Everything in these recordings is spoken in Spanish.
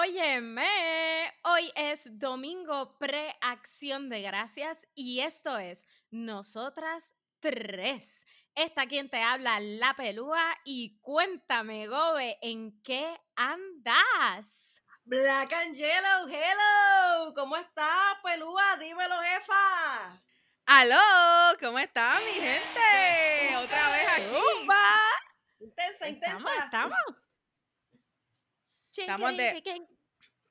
Óyeme, hoy es domingo pre-acción de gracias y esto es Nosotras Tres. Esta quien te habla, La Pelúa, y cuéntame, Gobe, ¿en qué andas? Black and Yellow, hello, ¿cómo estás, Pelúa? Dímelo, jefa. ¡Aló! ¿Cómo está mi gente? Otra vez aquí. ¡Upa! Intensa, intensa. Estamos, estamos. Estamos de-.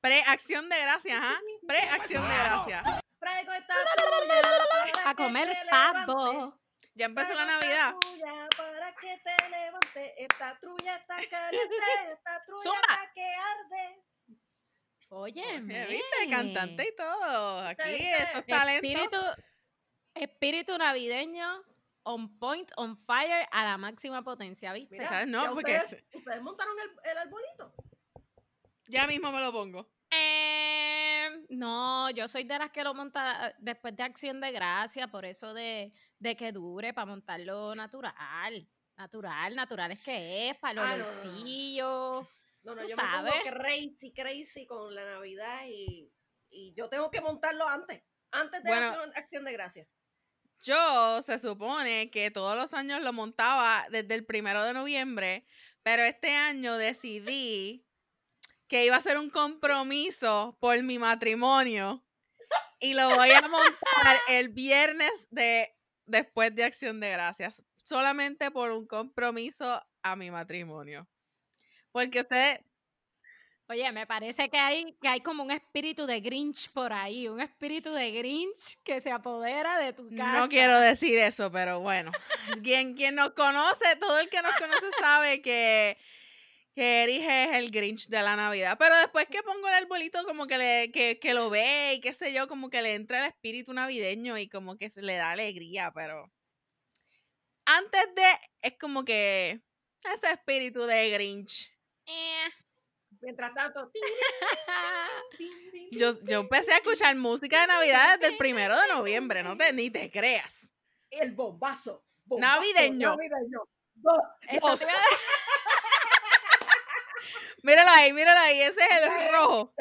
Pre-acción de gracias, ¿ah? Pre-acción de gracias. Traigo esta A comer pavo. Ya empezó la Navidad. para que te levante. Esta trulla está caliente, esta trulla Zumba. está que arde. Óyeme. ¿Viste? Cantante y todo. Aquí estos talentos. Espíritu, espíritu navideño on point, on fire, a la máxima potencia, ¿viste? Mira, ¿Sabes? No, porque ustedes, ustedes montaron el, el arbolito. Ya mismo me lo pongo. Eh, no, yo soy de las que lo monta después de acción de gracia, por eso de, de que dure, para montarlo natural. Natural, natural es que es, para los Ah, no, no, no. bolsillos. No, no, yo me sabes. pongo crazy, crazy con la Navidad y, y yo tengo que montarlo antes. Antes de Bueno. hacer una acción de gracias. Yo se supone que todos los años lo montaba desde el primero de noviembre, pero este año decidí que iba a ser un compromiso por mi matrimonio y lo voy a montar el viernes de después de Acción de Gracias, solamente por un compromiso a mi matrimonio. Porque ustedes, Oye, me parece que hay, que hay como un espíritu de Grinch por ahí, un espíritu de Grinch que se apodera de tu casa. No quiero decir eso, pero bueno. Quien, quien nos conoce, todo el que nos conoce sabe que, que Erich es el Grinch de la Navidad. Pero después que pongo el arbolito, como que, le, que, que lo ve y qué sé yo, como que le entra el espíritu navideño y como que se le da alegría, pero antes de, es como que ese espíritu de Grinch. Eh, Mientras tanto, Yo, yo empecé a escuchar música de Navidad desde el primero de noviembre, no te, ni te creas. el bombazo. bombazo Navideño. navideño. Dos, eso Dos. te iba a Míralo ahí, míralo ahí, ese es el rojo.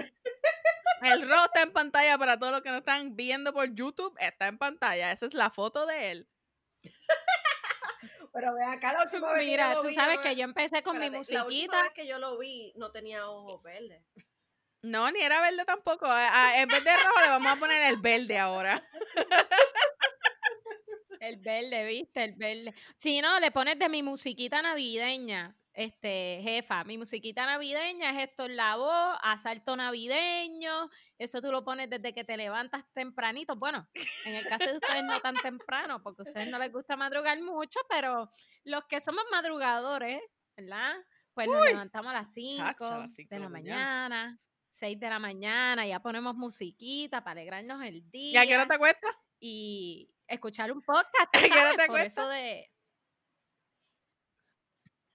El rojo está en pantalla para todos los que no están viendo por YouTube, está en pantalla. Esa es la foto de él. Pero ve acá la última vez que yo Mira, lo tú vi, sabes que yo empecé con mi espérate, La última musiquita. vez que yo lo vi no tenía ojos verdes. No, ni era verde tampoco. en vez de rojo le vamos a poner el verde ahora. El verde, ¿viste? El verde. Si no, le pones de mi musiquita navideña, este, jefa. Mi musiquita navideña es esto en la voz, asalto navideño. Eso tú lo pones desde que te levantas tempranito. Bueno, en el caso de ustedes no tan temprano, porque a ustedes no les gusta madrugar mucho, pero los que somos madrugadores, ¿verdad? Pues nos levantamos a las 5 Chacha, a las cinco de de la mañana. mañana, 6 de la mañana, ya ponemos musiquita para alegrarnos el día ¿Y a qué hora te acuestas? y escuchar un podcast. tú ¿A qué hora sabes, te por eso de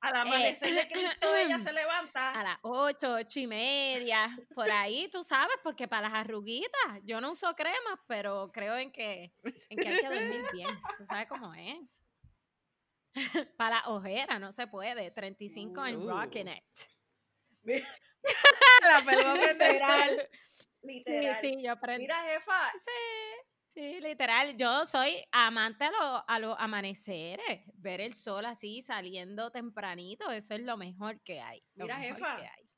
Al amanecer de Cristo ella se levanta. a las 8, 8 y media, por ahí, tú sabes, porque para las arruguitas, yo no uso cremas, pero creo en que, en que hay que dormir bien. Tú sabes cómo es. para la ojera no se puede. 35 en Uh. Rockin' It. La pelota el Literal. Sí, Literal. sí, yo aprendí. Mira, jefa, Sí, sí, literal. Yo soy amante a, lo- a los amaneceres. Ver el sol así saliendo tempranito, eso es lo mejor que hay. Mira, jefa. que hay.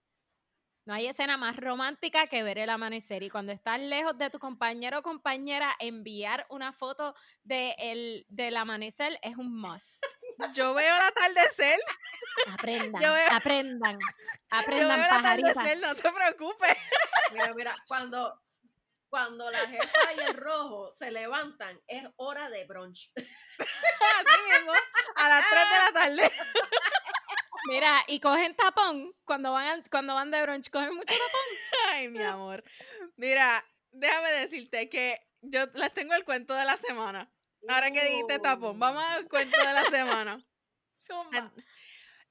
No hay escena más romántica que ver el amanecer. Y cuando estás lejos de tu compañero o compañera, enviar una foto de el, del amanecer es un must. Yo veo el atardecer. Aprendan, Yo veo- aprendan, Yo aprendan, veo el pajaritas. atardecer, no te preocupes. mira, mira, cuando, cuando la jefa y el rojo se levantan, es hora de brunch. Así mismo, a las 3 de la tarde. Mira, y cogen tapón cuando van, al- cuando van de brunch, cogen mucho tapón. Ay, mi amor. Mira, déjame decirte que yo les tengo el cuento de la semana. Ahora que dijiste tapón, vamos al cuento de la semana.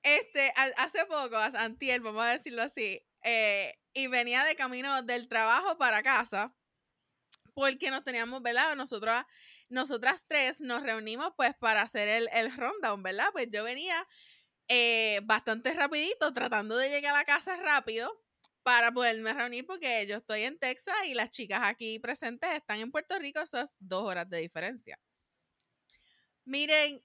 Este, hace poco, antier, vamos a decirlo así, eh, y venía de camino del trabajo para casa, porque nos teníamos, ¿verdad? Nosotras, nosotras tres nos reunimos pues para hacer el, el rundown, ¿verdad? Pues yo venía eh, bastante rapidito, tratando de llegar a la casa rápido, para poderme reunir porque yo estoy en Texas y las chicas aquí presentes están en Puerto Rico, eso es dos horas de diferencia. Miren,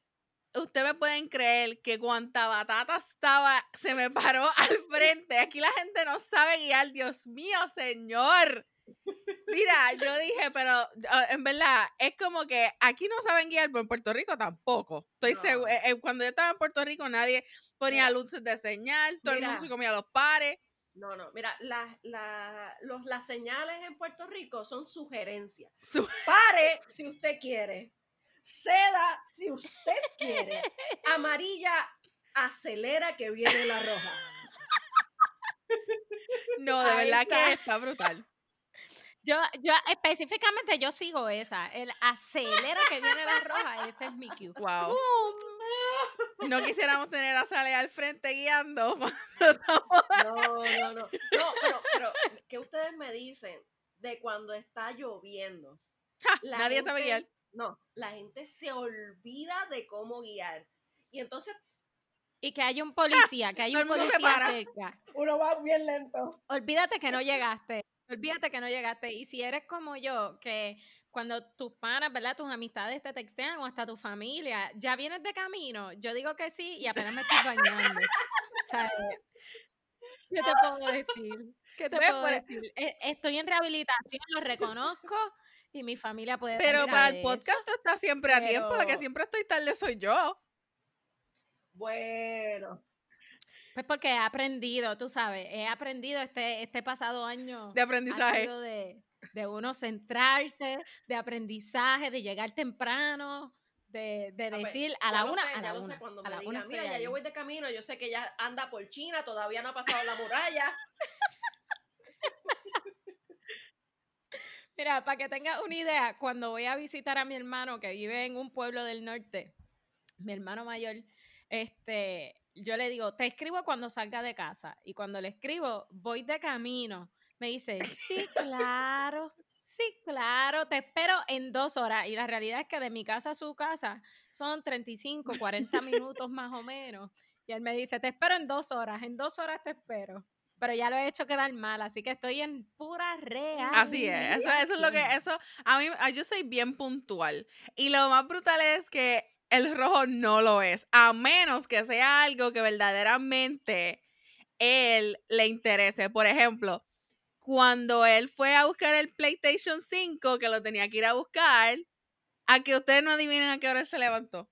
ustedes pueden creer que cuanta batata estaba, se me paró al frente. Aquí la gente no sabe guiar, Dios mío, señor. Mira, yo dije, pero ah, en verdad, es como que aquí no saben guiar, pero en Puerto Rico tampoco. Estoy No. segura. eh, cuando yo estaba en Puerto Rico, nadie ponía Mira. luces de señal, todo el mundo se comía los pares. No, no, mira, las la, los, las señales en Puerto Rico son sugerencias. Su- Pare si usted quiere. Ceda si usted quiere. Amarilla, acelera que viene la roja. No, de Ahí verdad está. que está brutal. Yo, yo específicamente yo sigo esa. El acelera que viene la roja, ese es mi cue. Wow. No quisiéramos tener a Sale al frente guiando cuando estamos. No, no, no. No, pero, pero, ¿qué ustedes me dicen de cuando está lloviendo? Nadie sabe guiar. No, la gente se olvida de cómo guiar. Y entonces Y que hay un policía, que hay un policía cerca. uno va bien lento. Olvídate que no llegaste. Olvídate que no llegaste. Y si eres como yo, que cuando tus panas, ¿verdad? Tus amistades te textean o hasta tu familia, ya vienes de camino, yo digo que sí y apenas me estoy bañando. ¿Sabes? ¿Qué te puedo decir? ¿Qué te puedo por- decir? E- Estoy en rehabilitación, lo reconozco y mi familia puede Pero para el eso. podcast tú estás siempre a tiempo, la que siempre estoy tarde soy yo. Bueno, Pues porque he aprendido, tú sabes, he aprendido este, este pasado año. De ha aprendizaje. sido de, de uno centrarse, de aprendizaje, de llegar temprano, de, de Ah, pues, decir a la una, sé, a ya la lo sé, una. cuando a me la diga, una mira, ya ahí". yo voy de camino, yo sé que ya anda por China, todavía no ha pasado la muralla. Mira, para que tengas una idea, cuando voy a visitar a mi hermano que vive en un pueblo del norte, mi hermano mayor, este, yo le digo, te escribo cuando salga de casa. Y cuando le escribo, voy de camino. Me dice, sí, claro, sí, claro, te espero en dos horas. Y la realidad es que de mi casa a su casa son 35, 40 minutos más o menos. Y él me dice, te espero en dos horas, en dos horas te espero. Pero ya lo he hecho quedar mal, así que estoy en pura real. Así es, eso, eso es lo que, eso, a mí, yo soy bien puntual. Y lo más brutal es que el rojo no lo es, a menos que sea algo que verdaderamente él le interese. Por ejemplo, cuando él fue a buscar el PlayStation 5, que lo tenía que ir a buscar, a que ustedes no adivinen a qué hora se levantó.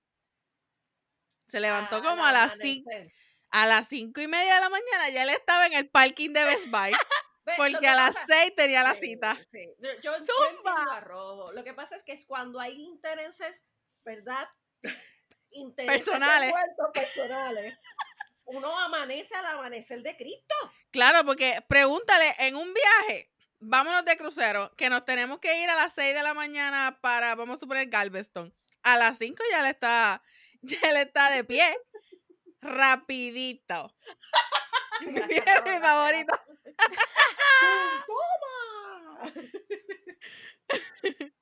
Se levantó como a las 5 amanecer. a las cinco y media de la mañana, ya él estaba en el parking de Best Buy, porque que a las 6 tenía la cita. sí. Yo, yo- yo entiendo a Rojo. Lo que pasa es que es cuando hay intereses, ¿verdad? Intereses Personales. Uno amanece al amanecer de Cristo. Claro, porque pregúntale en un viaje, vámonos de crucero, que nos tenemos que ir a las 6 de la mañana para, vamos a suponer, Galveston. A las 5 ya le está, ya le está de pie. Rapidito. Mi favorito. ¡Toma!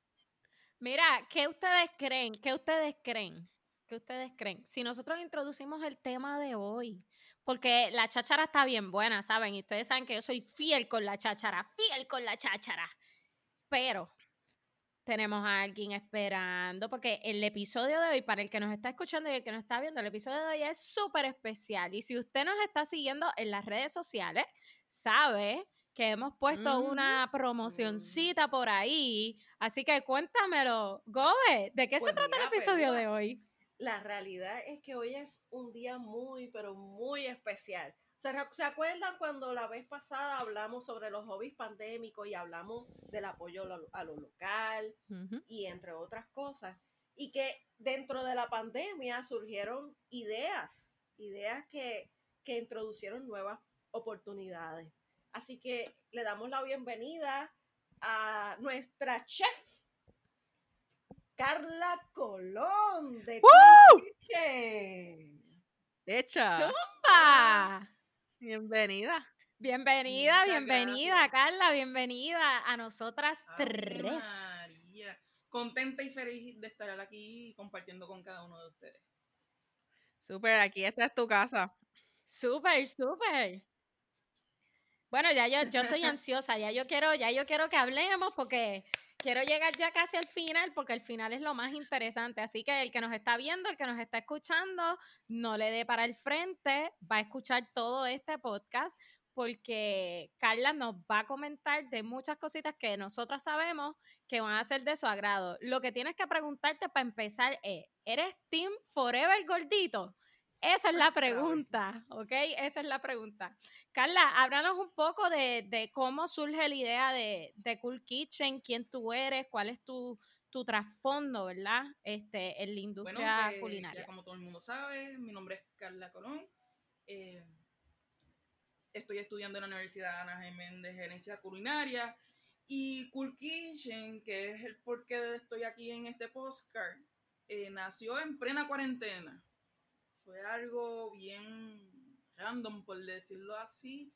Mira, ¿qué ustedes creen? ¿Qué ustedes creen? ¿Qué ustedes creen? Si nosotros introducimos el tema de hoy, porque la cháchara está bien buena, ¿saben? Y ustedes saben que yo soy fiel con la cháchara, fiel con la cháchara. Pero tenemos a alguien esperando, porque el episodio de hoy, para el que nos está escuchando y el que nos está viendo, el episodio de hoy es súper especial. Y si usted nos está siguiendo en las redes sociales, sabe que hemos puesto Ujú. una promocioncita por ahí. Así que cuéntamelo, Gobe, ¿de qué se Pues trata el episodio Pelúa, de hoy? La realidad es que hoy es un día muy, pero muy especial. ¿Se, se acuerdan cuando la vez pasada hablamos sobre los hobbies pandémicos y hablamos del apoyo a lo, a lo local y entre otras cosas? Y que dentro de la pandemia surgieron ideas, ideas que, que introducieron nuevas oportunidades. Así que le damos la bienvenida a nuestra chef, Carla Colón de ¡Woo! Kitchen. Hecha. ¡Zumba! Bienvenida. Bienvenida, Muchas bienvenida, gracias. Carla, bienvenida a nosotras tres. María. Contenta y feliz de estar aquí compartiendo con cada uno de ustedes. Súper, aquí esta es tu casa. Súper, súper. Bueno, ya yo, yo estoy ansiosa, ya yo quiero, ya yo quiero que hablemos porque quiero llegar ya casi al final, porque el final es lo más interesante. Así que el que nos está viendo, el que nos está escuchando, no le dé para el frente, va a escuchar todo este podcast, porque Carla nos va a comentar de muchas cositas que nosotras sabemos que van a ser de su agrado. Lo que tienes que preguntarte para empezar es, ¿eres Team Forever Gordito? Esa es la pregunta, ¿ok? Esa es la pregunta. Carla, háblanos un poco de, de cómo surge la idea de, de, Cool Kitchen, quién tú eres, cuál es tu, tu trasfondo, ¿verdad? Este, en la industria bueno, pues, culinaria. Ya como todo el mundo sabe, mi nombre es Carla Colón. Eh, estoy estudiando en la Universidad Ana Jiménez de Gerencia Culinaria. Y Cool Kitchen, que es el por qué estoy aquí en este postcard, eh, nació en plena cuarentena. Fue algo bien random, por decirlo así.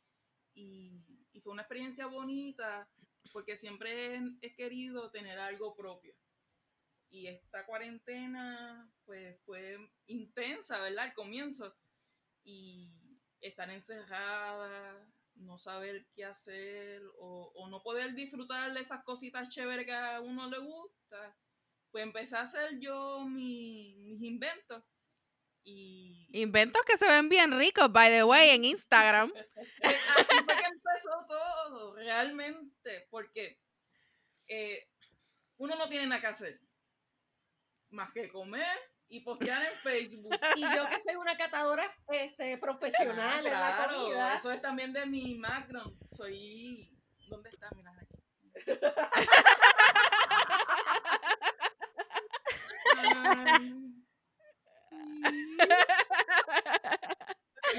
Y, fue una experiencia bonita porque siempre he, querido tener algo propio. Y esta cuarentena pues fue intensa, ¿verdad? Al comienzo. Y estar encerrada, no saber qué hacer o, no poder disfrutar de esas cositas chéveres que a uno le gusta, pues empecé a hacer yo mi, mis inventos. Y... Inventos que se ven bien ricos, by the way, en Instagram. Así fue que empezó todo, realmente, porque eh, uno no tiene nada que hacer más que comer y postear en Facebook. Y yo que soy una catadora este, profesional Ah, en la claro, comida. Eso es también de mi background. Soy. ¿Dónde está? Mira aquí. Ay.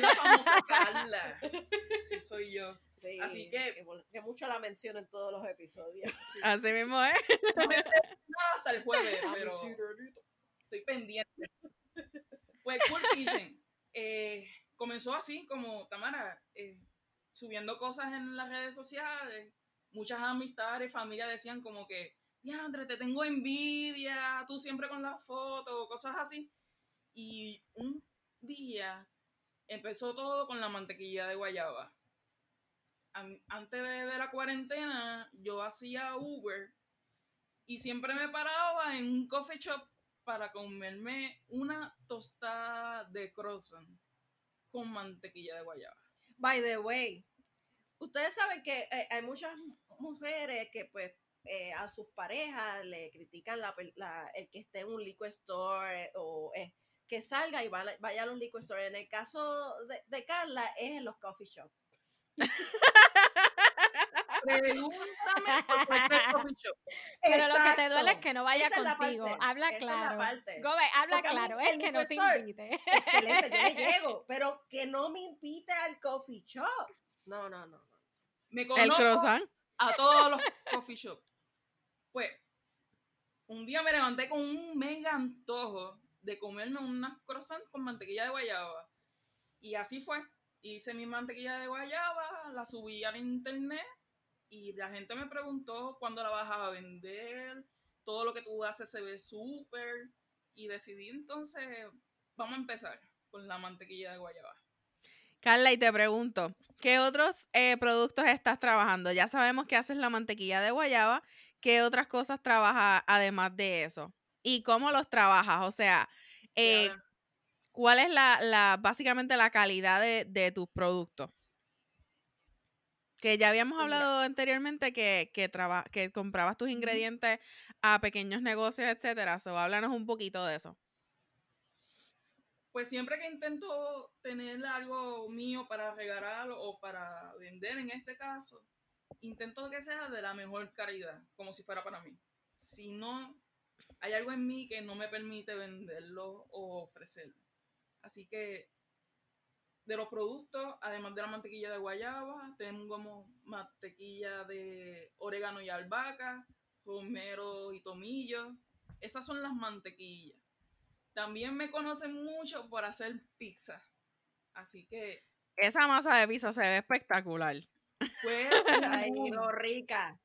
La famosa Carla. Sí, soy yo. Sí, Así que- que, que mucho la menciono en todos los episodios. Sí. Así mismo es. No me enteré nada hasta el jueves, pero estoy pendiente. Pues Cool Kitchen eh, comenzó así como Tamara, eh, subiendo cosas en las redes sociales. Muchas amistades, familia decían como que, Diandre, te tengo envidia, tú siempre con las fotos, cosas así. Y un día empezó todo con la mantequilla de guayaba. An- Antes de, la cuarentena, yo hacía Uber y siempre me paraba en un coffee shop para comerme una tostada de croissant con mantequilla de guayaba. By the way, ustedes saben que eh, hay muchas mujeres que pues eh, a sus parejas le critican la- el que esté en un liquor store eh, o eh, que salga y va- vaya a los liquor store. En el caso de, de Carla es en los coffee shops. Pregúntame por cualquier coffee shop. Pero lo que te duele es que no vaya Esa es la contigo. parte, Habla claro. Gobe, habla Porque claro. el Es que no te invite. Excelente, yo le llego, pero que no me invite al coffee shop. No, no, no. no. Me El conozco croissant. a todos los coffee shops. Pues, un día me levanté con un mega antojo de comerme unas croissants con mantequilla de guayaba. Y así fue. Hice mi mantequilla de guayaba, la subí al internet y la gente me preguntó cuándo la vas a vender. Todo lo que tú haces se ve súper. Y decidí entonces, vamos a empezar con la mantequilla de guayaba. Carla, y te pregunto, ¿qué otros eh, productos estás trabajando? Ya sabemos que haces la mantequilla de guayaba. ¿Qué otras cosas trabajas además de eso? ¿Y cómo los trabajas? O sea, eh, ¿cuál es la, la básicamente la calidad de, de tus productos? Que ya habíamos Pues hablado anteriormente que, que, traba- que comprabas tus ingredientes a pequeños negocios, etcétera. So, háblanos un poquito de eso. Pues siempre que intento tener algo mío para regalar o para vender en este caso, intento que sea de la mejor calidad, como si fuera para mí. Si no, hay algo en mí que no me permite venderlo o ofrecerlo. Así que de los productos, además de la mantequilla de guayaba, tenemos como mantequilla de orégano y albahaca, romero y tomillo. Esas son las mantequillas. También me conocen mucho por hacer pizza. Así que Esa masa de pizza se ve espectacular. fue Ay, rica.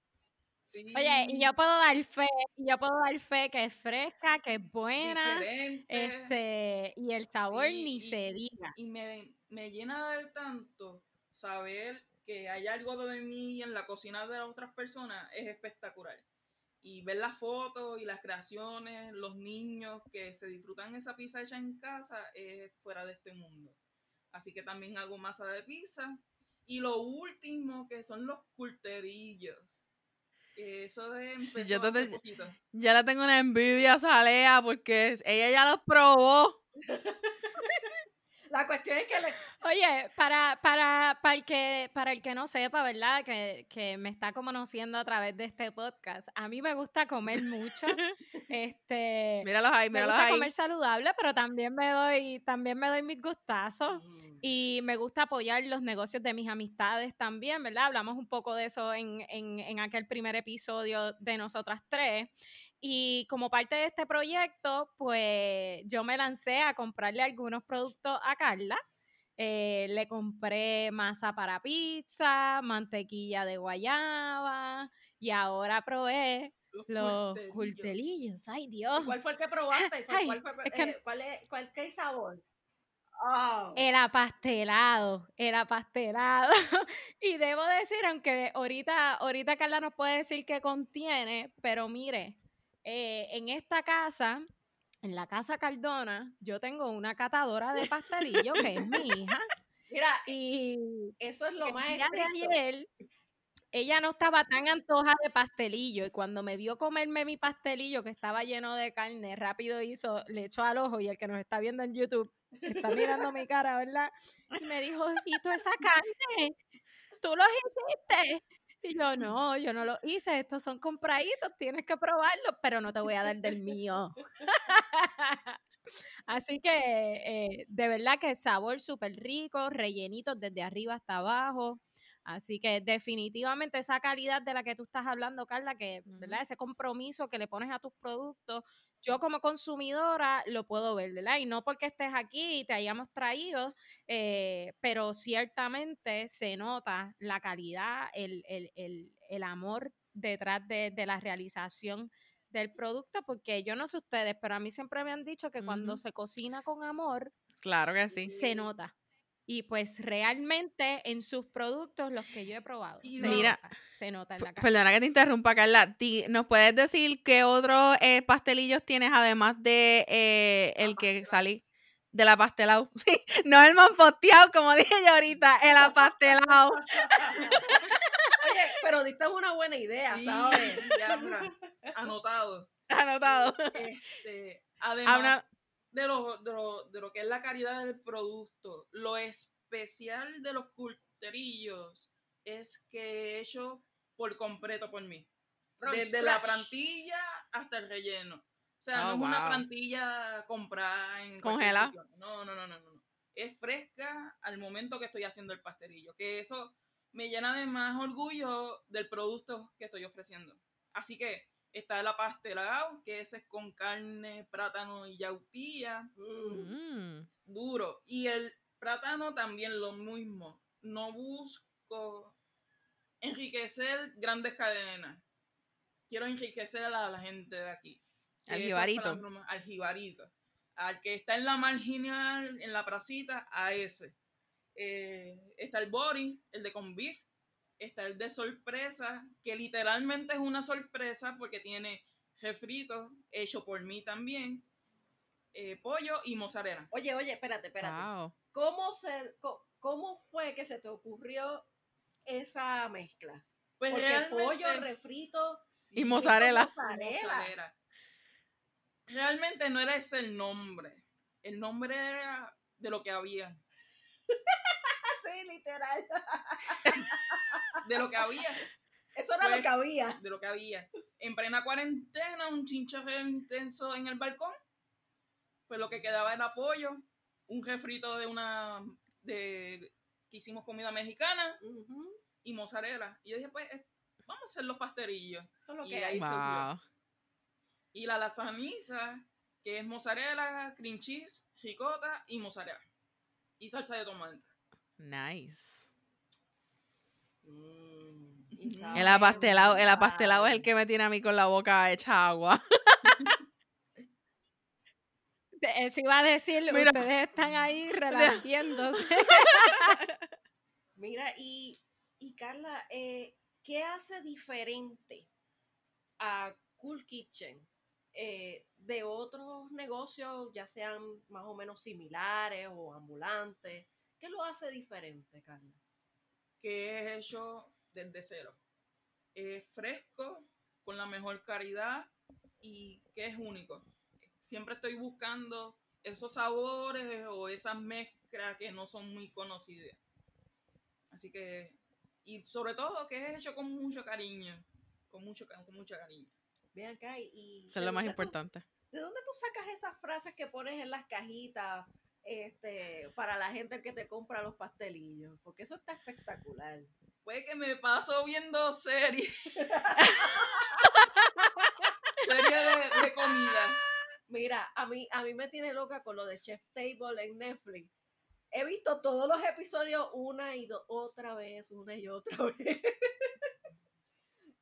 Sí, Oye, y yo puedo dar fe, yo puedo dar fe que es fresca, que es buena, diferente. este, y el sabor Sí, ni y- se diga. y me, me llena de tanto saber que hay algo de mí en la cocina de las otras personas es espectacular. Y ver las fotos y las creaciones, los niños que se disfrutan esa pizza hecha en casa es fuera de este mundo. Así que también hago masa de pizza. Y lo último que son los culterillos. Eso es Sí, yo hace te- poquito. Ya le tengo una envidia a Salea porque ella ya los probó. La cuestión es que le, Oye, para, para, para, el que, para el que no sepa, ¿verdad? Que, que me está conociendo a través de este podcast, a mí me gusta comer mucho. este, Míralos ahí, me gusta ahí. comer saludable, pero también me doy, también me doy mis gustazos. Y me gusta apoyar los negocios de mis amistades también, ¿verdad? Hablamos un poco de eso en, en, en aquel primer episodio de nosotras tres. Y como parte de este proyecto, pues yo me lancé a comprarle algunos productos a Carla. Eh, le compré masa para pizza, mantequilla de guayaba y ahora probé los cultelillos. Ay, Dios. ¿Cuál fue el que probaste? ¿Cuál, Ay, cuál fue- es que- eh, ¿cuál es, cuál, ¿Qué sabor? El apastelado, el apastelado. y debo decir, aunque ahorita, ahorita Carla nos puede decir qué contiene, pero mire, eh, en esta casa, en la casa Cardona, yo tengo una catadora de pastelillo que es mi hija. Mira, Y eso es lo el más día de ayer, ella no estaba tan antoja de pastelillo y cuando me vio comerme mi pastelillo que estaba lleno de carne, rápido hizo, le echó al ojo y el que nos está viendo en YouTube está mirando mi cara, ¿verdad? Y me dijo, ¿y tú esa carne? ¿Tú los hiciste? Y yo, no, yo no lo hice, estos son compraditos, tienes que probarlos, pero no te voy a dar del mío. Así que eh, de verdad que sabor súper rico, rellenitos desde arriba hasta abajo. Así que definitivamente esa calidad de la que tú estás hablando, Carla, que, ¿verdad? Ese compromiso que le pones a tus productos, yo como consumidora lo puedo ver, ¿verdad? Y no porque estés aquí y te hayamos traído, eh, pero ciertamente se nota la calidad, el, el- el- el amor detrás de, de la realización del producto, porque yo no sé ustedes, pero a mí siempre me han dicho que cuando se cocina con amor, Claro que sí. se nota. Y pues realmente en sus productos, los que yo he probado, Y se, Mira, nota, se nota en la cara. Perdona que te interrumpa, Carla. ¿Nos puedes decir qué otros eh, pastelillos tienes además de eh, el que salí? De la pastelao. Sí, no el manposteado, como dije yo ahorita, el apastelado. Oye, pero diste una buena idea, Sí, ¿sabes? ya, anotado. Anotado. Este, además Habla- de, lo, de, lo, de lo que es la calidad del producto, lo especial de los culterillos es que hecho por completo por mí. From Desde la plantilla hasta el relleno. O sea, Oh, no es una plantilla comprada en Congelada. no, no, no, no. no. Es fresca al momento que estoy haciendo el pastelillo. Que eso me llena de más orgullo del producto que estoy ofreciendo. Así que está el apastelado, que ese es con carne, plátano y yautía. Mm. Duro. Y el plátano también lo mismo. No busco enriquecer grandes cadenas. Quiero enriquecer a la gente de aquí. Al jibarito. Al jibarito. Al que está en la marginal, en la placita, a ese. Eh, está el body, el de con beef. Está el de sorpresa, que literalmente es una sorpresa porque tiene refrito hecho por mí también. eh, pollo y mozzarella. Oye, oye, espérate, espérate. wow. ¿Cómo, se, co- ¿Cómo fue que se te ocurrió esa mezcla? Pues Porque pollo, refrito sí, Y mozzarella. mozzarella. mozzarella. Realmente no era ese el nombre. El nombre era de lo que había. Sí, literal. De lo que había. Eso era Fue- lo que había. De lo que había. En plena cuarentena, un chinchorreo intenso en el balcón. Pues lo que quedaba era pollo, un refrito de una. de que hicimos comida mexicana y mozzarella. Y yo dije, pues, eh, vamos a hacer los pasterillos. Eso es lo Y que ahí hay. se Wow. Y la lasaniza, que es mozzarella, cream cheese, ricota y mozzarella. Y salsa de tomate. Nice. Mm, El apastelado, el apastelado es el que me tiene a mí con la boca hecha agua. Eso iba a decir, Mira. ustedes están ahí relatiéndose. Mira, y Y Carla, eh, ¿qué hace diferente a Cool Kitchen eh, de otros negocios, ya sean más o menos similares o ambulantes? ¿Qué lo hace diferente, Carla? que es hecho desde cero. Es fresco, con la mejor calidad y que es único. Siempre estoy buscando esos sabores o esas mezclas que no son muy conocidas. Así que, y sobre todo que es hecho con mucho cariño, con mucho con mucho cariño. Ven acá y... Eso es ¿de lo más tú- importante. ¿De dónde tú sacas esas frases que pones en las cajitas este, para la gente que te compra los pastelillos? Porque eso está espectacular. Puede que me paso viendo series. series de, de comida. Mira, a mí, a mí me tiene loca con lo de Chef Table en Netflix. He visto todos los episodios una y do- otra vez, una y otra vez.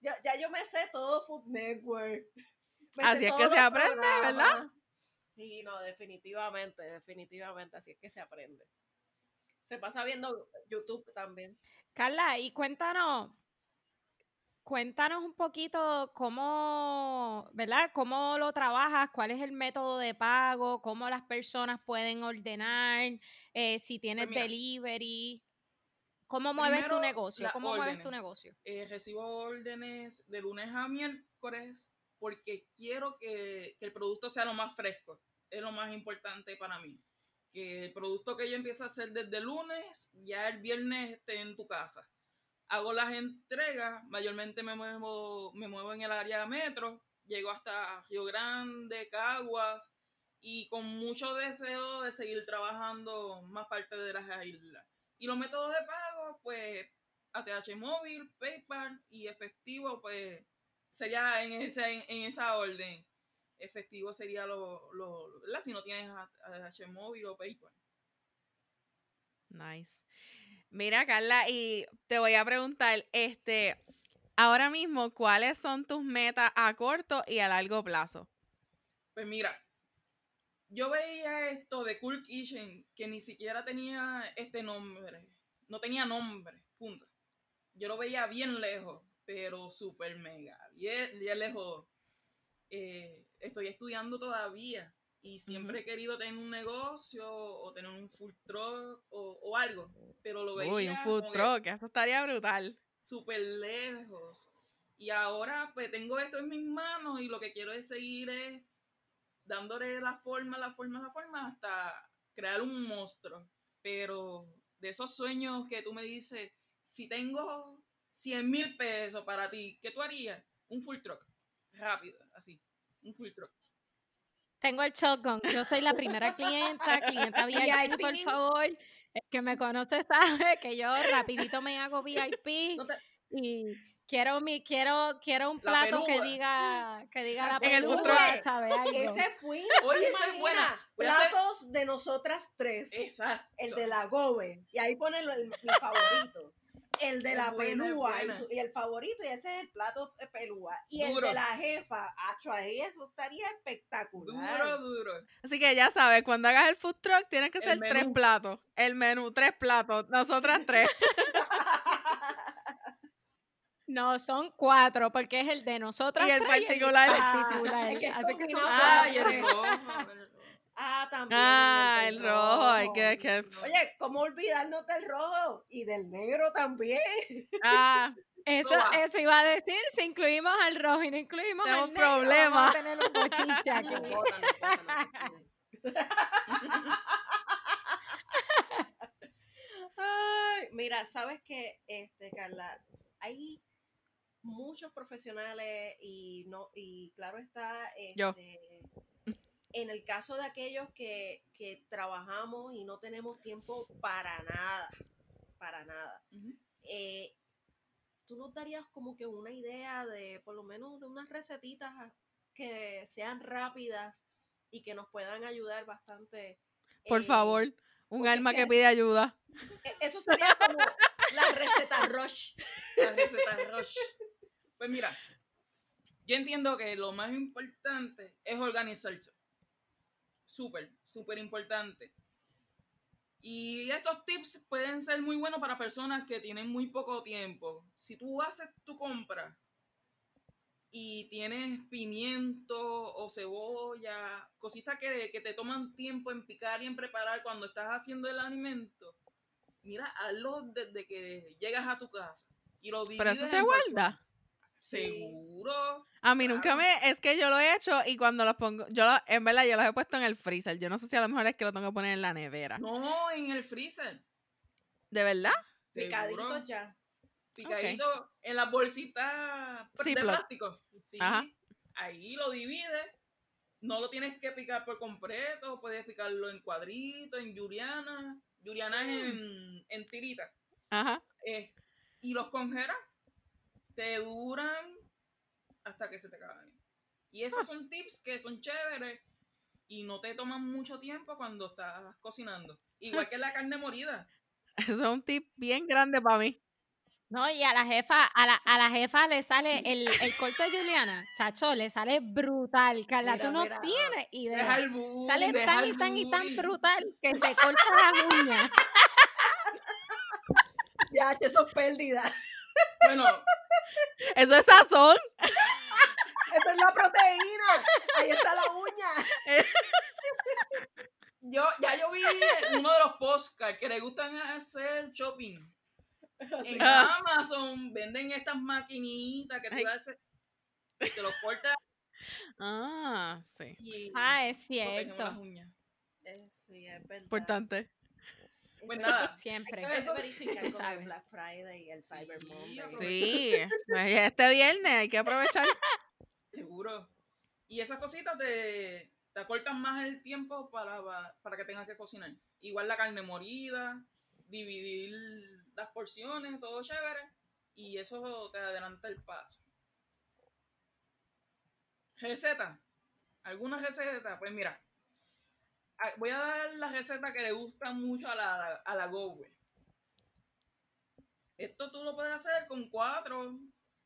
ya, ya yo me sé todo Food Network. Me Así es que se aprende, ¿verdad? Sí, no, definitivamente, definitivamente, así es que se aprende. Se pasa viendo YouTube también. Carla, y cuéntanos, cuéntanos un poquito cómo, ¿verdad? ¿Cómo lo trabajas? ¿Cuál es el método de pago? ¿Cómo las personas pueden ordenar? Eh, si tienes mira. delivery. ¿Cómo mueves tu negocio? ¿Cómo mueves tu negocio? Eh, recibo órdenes de lunes a miércoles porque quiero que, que el producto sea lo más fresco. Es lo más importante para mí. Que el producto que yo empiezo a hacer desde el lunes, ya el viernes esté en tu casa. Hago las entregas, mayormente me muevo, me muevo en el área metro, llego hasta Río Grande, Caguas, y con mucho deseo de seguir trabajando más parte de las islas. Y los métodos de pago, pues ATH móvil, PayPal y efectivo, pues sería en, esa en, en esa orden. Efectivo sería lo, lo, lo- ¿verdad? Si no tienes ATH móvil o PayPal. Nice. Mira, Carla, y te voy a preguntar, este, ahora mismo, ¿cuáles son tus metas a corto y a largo plazo? Pues mira, yo veía esto de Cool Kitchen que ni siquiera tenía este nombre. No tenía nombre, punto. Yo lo veía bien lejos, pero súper mega, bien, bien lejos. Eh, estoy estudiando todavía y siempre he querido tener un negocio o tener un full truck o, o algo, pero lo veía Uy, un food truck, eso estaría brutal. súper lejos. Y ahora pues tengo esto en mis manos y lo que quiero es seguir es dándole la forma, la forma, la forma hasta crear un monstruo. Pero de esos sueños que tú me dices, si tengo 100 mil pesos para ti, ¿qué tú harías? Un full truck. Rápido, así. Un full truck. Tengo el shotgun. Yo soy la primera clienta, clienta VIP, por favor. El que me conoce sabe que yo rapidito me hago VIP No te- y quiero mi quiero quiero un La plato que diga que diga la En el food pelúa, truck. ¿sabe? Algo. Ese es buena. Oye, ¿te esa es buena. Voy a hacer- Platos de nosotras tres. Exacto. El de la Gobe. Y ahí ponen el, mi favorito. El de la buena, es pelúa. Y, su- y el favorito, y ese es el plato de pelúa. Y el de la jefa. Acho, ahí eso estaría espectacular. Duro, duro. Así que ya sabes, cuando hagas el food truck, tienes que El ser tres platos. El menú, tres platos. Nosotras tres. No, son cuatro, porque es el de nosotros Y el tres particular. particular. Es que Así que no- Ay, Ah, también. Ah, el rojo, hay que- que- Oye, ¿cómo olvidarnos del rojo? Y del negro también. Ah, Eso, va. eso iba a decir, si incluimos al rojo y no incluimos Tenemos al negro, vamos problema. a tener un bochinche aquí. No, bota, no, bota, no, no, Ay, mira, sabes que, este, Carla, hay muchos profesionales y no, y claro está, Yo. En el caso de aquellos que, que trabajamos y no tenemos tiempo para nada, para nada. Eh, ¿tú nos darías como que una idea de, por lo menos, de unas recetitas que sean rápidas y que nos puedan ayudar bastante? por eh, favor, un alma que pide ayuda. e- Eso sería como la receta Rush. La receta Roche. Pues mira, yo entiendo que lo más importante es organizarse. Súper, súper importante. Y estos tips pueden ser muy buenos para personas que tienen muy poco tiempo. Si tú haces tu compra y tienes pimiento o cebolla, cositas que, que te toman tiempo en picar y en preparar cuando estás haciendo el alimento, mira, hazlo desde que llegas a tu casa. Y lo Pero eso se guarda. Seguro. A mí nunca me, es que yo lo he hecho y cuando los pongo, yo lo- en verdad yo los he puesto en el freezer. Yo no sé si a lo mejor es que lo tengo que poner en la nevera. No, en el freezer. ¿De verdad? Picaditos Seguro. ya. Picadito en las bolsitas de plástico. Sí. Ajá. Ahí lo divides. No lo tienes que picar por completo. Puedes picarlo en cuadritos, en yuriana. Yuriana Mm. en, en tirita. Ajá. Eh, y los congelas. Te duran hasta que se te acaben. Y Ah. esos son tips que son chéveres y no te toman mucho tiempo cuando estás cocinando. Igual que la carne molida. Eso es un tip bien grande para mí. No, y a la jefa, a la, a la jefa le sale el, el corte de Juliana, chacho, le sale brutal. Carla, Mira, tú no mira. tienes Deja idea. Sale deja tan el y tan y tan brutal que se corta las uñas. Ya, eso es pérdida. Bueno, Eso es sazón. Esa es la proteína. Ahí está la uña. yo ya yo vi uno de los podcasts que le gustan hacer shopping. En Ah. Amazon venden estas maquinitas que tú Ay. haces, te los cortas Ah, sí. Ah, y es protegen las cierto. uñas. Eh, sí, es verdad. Importante. Pues nada, Siempre. Eso- verificar con el sabes. Black Friday y el Sí, Cyber Monday. aprovecha. Sí. Este viernes hay que aprovechar. seguro. Y esas cositas te, te acortan más el tiempo para, para que tengas que cocinar. Igual la carne morida, dividir las porciones, todo chévere. Y eso te adelanta el paso. Receta. ¿Alguna receta? Pues mira, voy a dar la receta que le gusta mucho a la, a la. Esto tú lo puedes hacer con cuatro,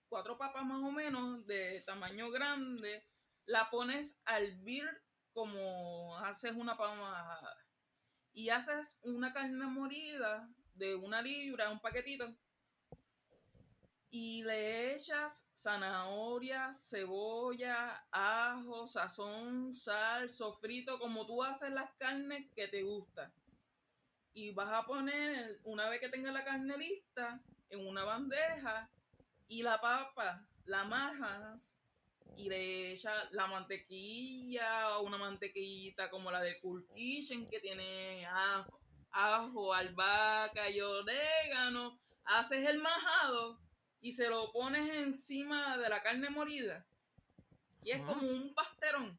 cuatro papas más o menos de tamaño grande. La pones a hervir como haces una palma y haces una carne molida de una libra, un paquetito. Y le echas zanahoria, cebolla, ajo, sazón, sal, sofrito, como tú haces las carnes que te gustan. Y vas a poner, una vez que tengas la carne lista, en una bandeja y la papa la majas y le echas la mantequilla una mantequillita como la de Cool que tiene ajo, ajo, albahaca y orégano. Haces el majado y se lo pones encima de la carne morida. Y es Ah. como un pasterón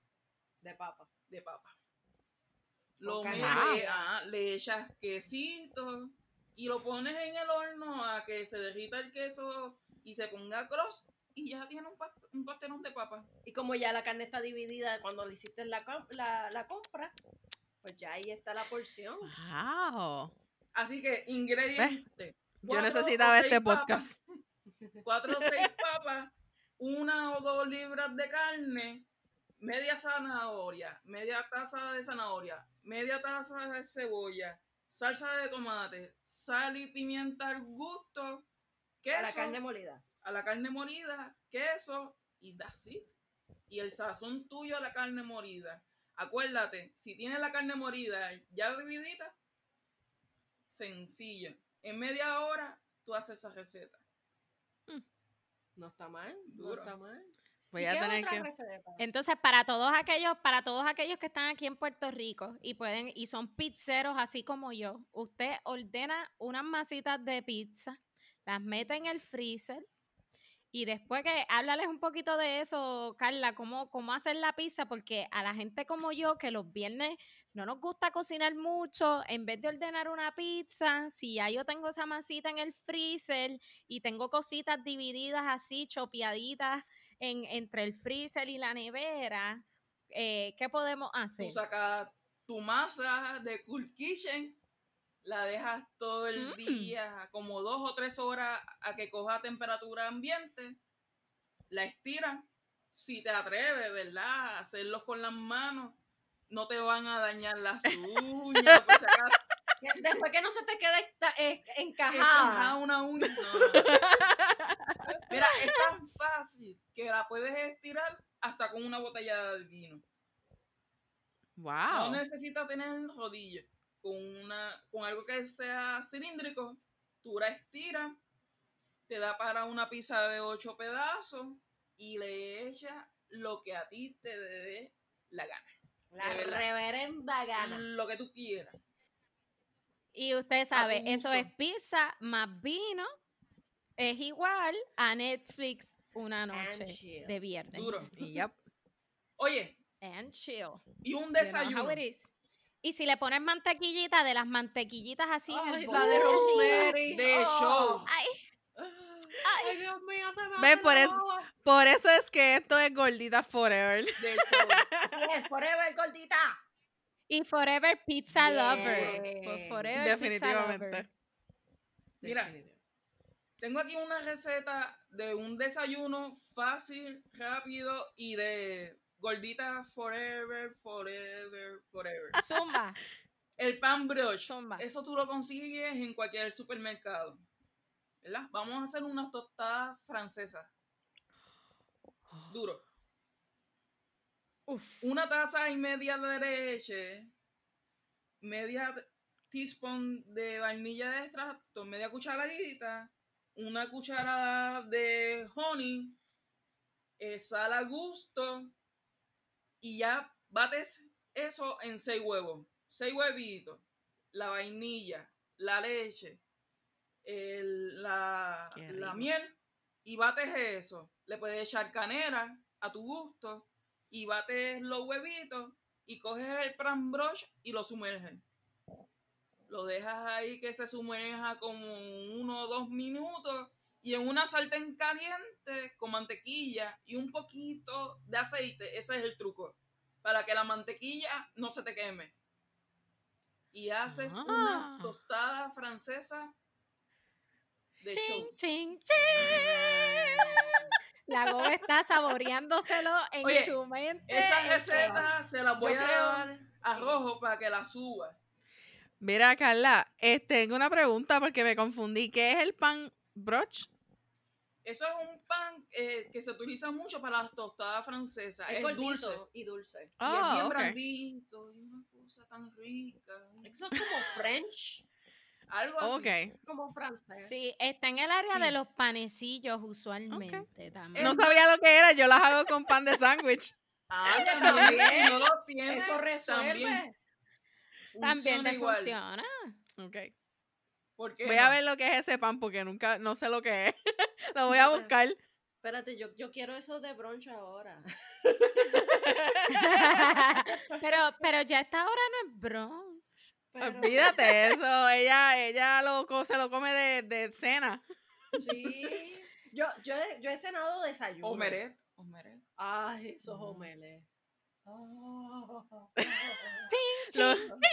De papa. de papa. Lo metes, molida. ah, le echas quesito y lo pones en el horno a que se derrita el queso y se ponga cross y ya tiene un, un pastelón de papa. Y como ya la carne está dividida cuando le hiciste la, la, la compra, pues ya ahí está la porción. Wow. Así que ingredientes. Yo necesitaba este papas, podcast. Cuatro o seis papas, una o dos libras de carne, media zanahoria, media taza de zanahoria, media taza de cebolla, salsa de tomate, sal y pimienta al gusto, queso, A la carne molida. a la carne molida, queso y that's it. Y el sazón tuyo a la carne molida. Acuérdate, si tienes la carne molida ya dividida, sencillo. En media hora tú haces esa receta. No está mal, no Duro. está mal. Voy ¿Y a tener que. Entonces, para todos aquellos, para todos aquellos que están aquí en Puerto Rico y pueden, y son pizzeros así como yo, usted ordena unas masitas de pizza, las mete en el freezer y después que háblales un poquito de eso, Carla, cómo, cómo hacer la pizza, porque a la gente como yo, que los viernes no nos gusta cocinar mucho, en vez de ordenar una pizza, si ya yo tengo esa masita en el freezer y tengo cositas divididas así, chopeaditas en, entre el freezer y la nevera, eh, ¿qué podemos hacer? Tú sacas tu masa de Cool Kitchen, la dejas todo el Mm. día, como dos o tres horas a que coja temperatura ambiente, la estiras. Si te atreves, ¿verdad? Hacerlos con las manos, no te van a dañar las uñas. Que Después que no se te quede eh, Encajada encajada. una uña. No, no, no. Mira, es tan fácil que la puedes estirar hasta con una botella de vino. No Wow. necesitas tener rodillas. Con, una, con algo que sea cilíndrico, tú la estiras, te da para una pizza de ocho pedazos y le echas lo que a ti te dé la gana. La reverenda gana. Lo que tú quieras. Y usted sabe, eso es pizza más vino. Es igual a Netflix una noche de viernes. Duro. Yep. Oye, And chill. y un You know Y si le pones mantequillita, de las mantequillitas así en Ay, el la de. Rosemary. De Oh. show. Ay, Ay, Dios mío, se me Ve, hace por eso-. Por eso es que esto es gordita forever. De show. Yes, forever, gordita. y Forever Pizza Lover. Forever Pizza Lover. Definitivamente. Mira. Tengo aquí una receta de un desayuno fácil, rápido y de gordita forever, forever, forever. Zumba. El pan brioche. Zumba. Eso tú lo consigues en cualquier supermercado. ¿Verdad? Vamos a hacer unas tostadas francesas. Duro. Uf. Una taza y media de leche, media teaspoon de vainilla de extracto, media cucharadita, una cucharada de honey, eh, sal a gusto y ya bates eso en seis huevos, seis huevitos, la vainilla, la leche, el- la, la miel y bates eso. Le puedes echar canela a tu gusto y bates los huevitos y coges el pan broche y lo sumerges. Lo dejas ahí que se sumerja como uno o dos minutos y en una sartén caliente con mantequilla y un poquito de aceite. Ese es el truco. Para que la mantequilla no se te queme. Y haces Ah. unas tostadas francesas de Ching, show. ching, ching. La Gobe está saboreándoselo en Oye, su mente. Esa receta se la voy Yo a creo- dar a Rojo para que la suba. Mira, Carla, eh, tengo una pregunta porque me confundí. ¿Qué es el pan broche? Eso es un pan eh, que se utiliza mucho para las tostadas francesas. Es dulce. y dulce. y es Ah, bien ok. blandito. Y una cosa tan rica. Eso es como French, Algo así. Ok. como francés. Sí, está en el área Sí. de los panecillos usualmente también. No sabía lo que era, yo las hago con pan de sándwich. Ah, también. no lo tienes, Eso resuelve. también. También Funciona te igual. funciona. Ok. ¿Por qué Voy no? a ver lo que es ese pan porque nunca, no sé lo que es. lo voy a buscar. Espérate, yo, yo quiero eso de brunch ahora. pero, pero ya esta hora no es brunch. Pero- Olvídate eso, ella, ella lo, se lo come de, de cena. Sí. Yo, yo, he, yo he cenado desayuno. Omeret. Omeret. Ay, esos Ujú. omeles. Lo- Espérate,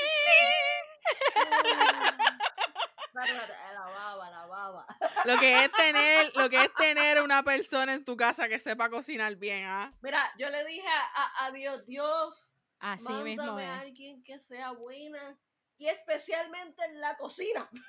La baba, la baba. Lo que es tener, lo que es tener una persona en tu casa que sepa cocinar bien, ¿ah? Mira, yo le dije a, a- Dios, Dios, Así mismo mándame es. a alguien que sea buena y especialmente en la cocina.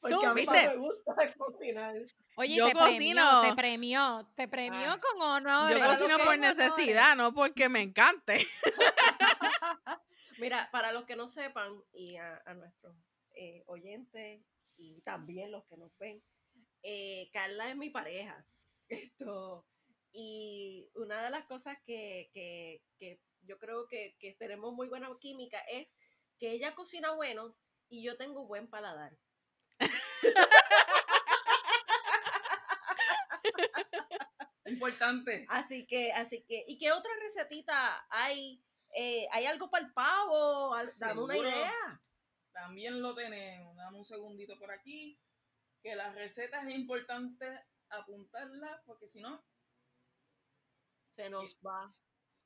Porque a mí me gusta cocinar. Oye, Yo te premió, cocino. te premió, te premió Ah. con honores. Yo cocino por necesidad, no porque me encante. Mira, para los que no sepan y a, a nuestros eh, oyentes y también los que nos ven, eh, Carla es mi pareja. Esto, y una de las cosas que, que- que yo creo que, que tenemos muy buena química es que ella cocina bueno y yo tengo buen paladar. Importante. Así que, así que, ¿y qué otra recetita hay? Eh, ¿Hay algo para el pavo? Al- Dame una idea. También lo tenemos. Dame un segundito por aquí. Que las recetas es importante apuntarlas porque si no, Se nos va.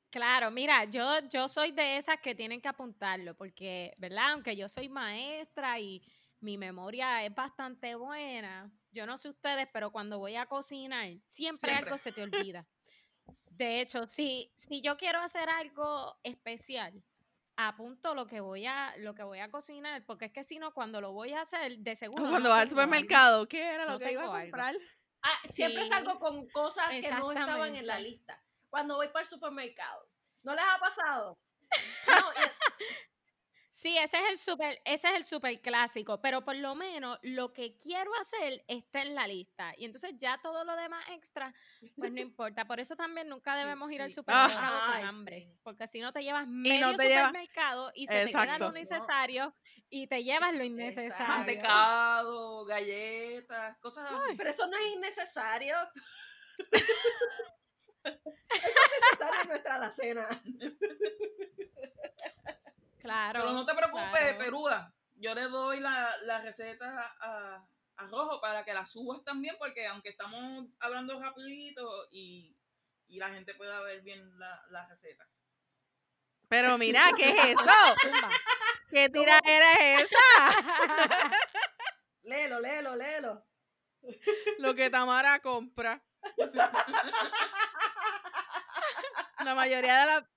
Claro, mira, yo, yo soy de esas que tienen que apuntarlo, porque, ¿verdad? Aunque yo soy maestra y mi memoria es bastante buena, yo no sé ustedes, pero cuando voy a cocinar, siempre, Siempre. algo se te olvida. De hecho, si, si yo quiero hacer algo especial, apunto lo que voy a lo que voy a cocinar, porque es que si no cuando lo voy a hacer de seguro no Cuando vas al algo. supermercado, ¿qué era lo No que iba a algo. comprar? Ah, siempre Sí. salgo con cosas que no estaban en la lista. Cuando voy para el supermercado. ¿No les ha pasado? No, Sí, ese es el super, ese es el super clásico, pero por lo menos lo que quiero hacer está en la lista. Y entonces ya todo lo demás extra, pues no importa. Por eso también nunca Sí, debemos ir al sí. supermercado con hambre. sí. Porque si no te llevas medio te lleva- supermercado y se te queda lo necesario y te llevas lo innecesario. Mantecado, galletas, cosas así. pero eso no es innecesario. eso es necesario en nuestra alacena. Claro. Pero no te preocupes, claro. Perúa. Yo le doy la, la receta a, a Rojo para que la subas también, porque aunque estamos hablando rapidito y, y la gente pueda ver bien la, la receta. Pero mira, ¿qué es eso? ¿Qué tiradera es esa? Léelo, léelo, léelo. Lo que Tamara compra. La mayoría de la...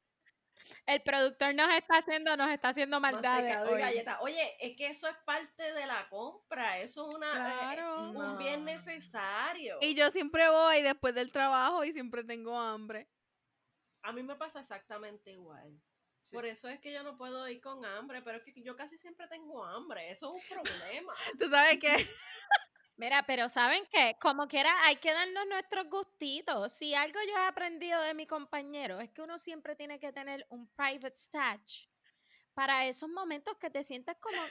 El productor nos está haciendo, nos está haciendo maldades. Hoy. galleta. Oye, es que eso es parte de la compra. Eso es una, eh, Claro. un bien necesario. Y yo siempre voy después del trabajo y siempre tengo hambre. A mí me pasa exactamente igual. Sí. Por eso es que yo no puedo ir con hambre, pero es que yo casi siempre tengo hambre. Eso es un problema. ¿Tú sabes qué? Mira, pero ¿saben qué? Como quiera, hay que darnos nuestros gustitos. Si algo yo he aprendido de mi compañero es que uno siempre tiene que tener un private stash para esos momentos que te sientes como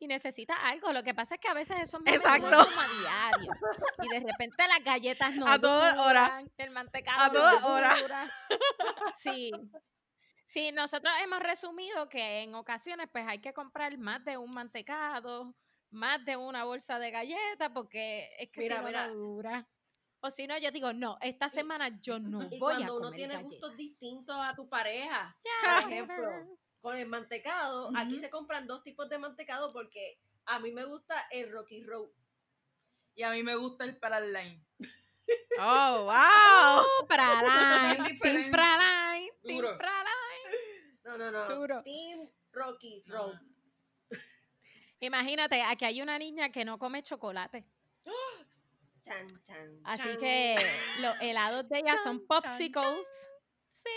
y necesitas algo. Lo que pasa es que a veces esos momentos Exacto. como a diario. Y de repente las galletas no A toda hora. el mantecado A no toda hora. dura. Sí. Sí, nosotros hemos resumido que en ocasiones pues hay que comprar más de un mantecado, más de una bolsa de galletas, porque es que Mira, si no, mira. no dura. O si no, yo digo, no, esta semana yo no Y voy a cuando uno comer tiene galletas. gustos distintos a tu pareja, por ejemplo, con el mantecado, aquí se compran dos tipos de mantecado porque a mí me gusta el Rocky Road. Y a mí me gusta el Paraline. Oh, wow. Oh, Praline, Bien Team. Praline, Team Duro. Praline. No, no, no. Duro. Team Rocky Road. Imagínate, aquí hay una niña que no come chocolate. Chan, chan, Así chan. que los helados de ella Chan, son chan, popsicles. Sí.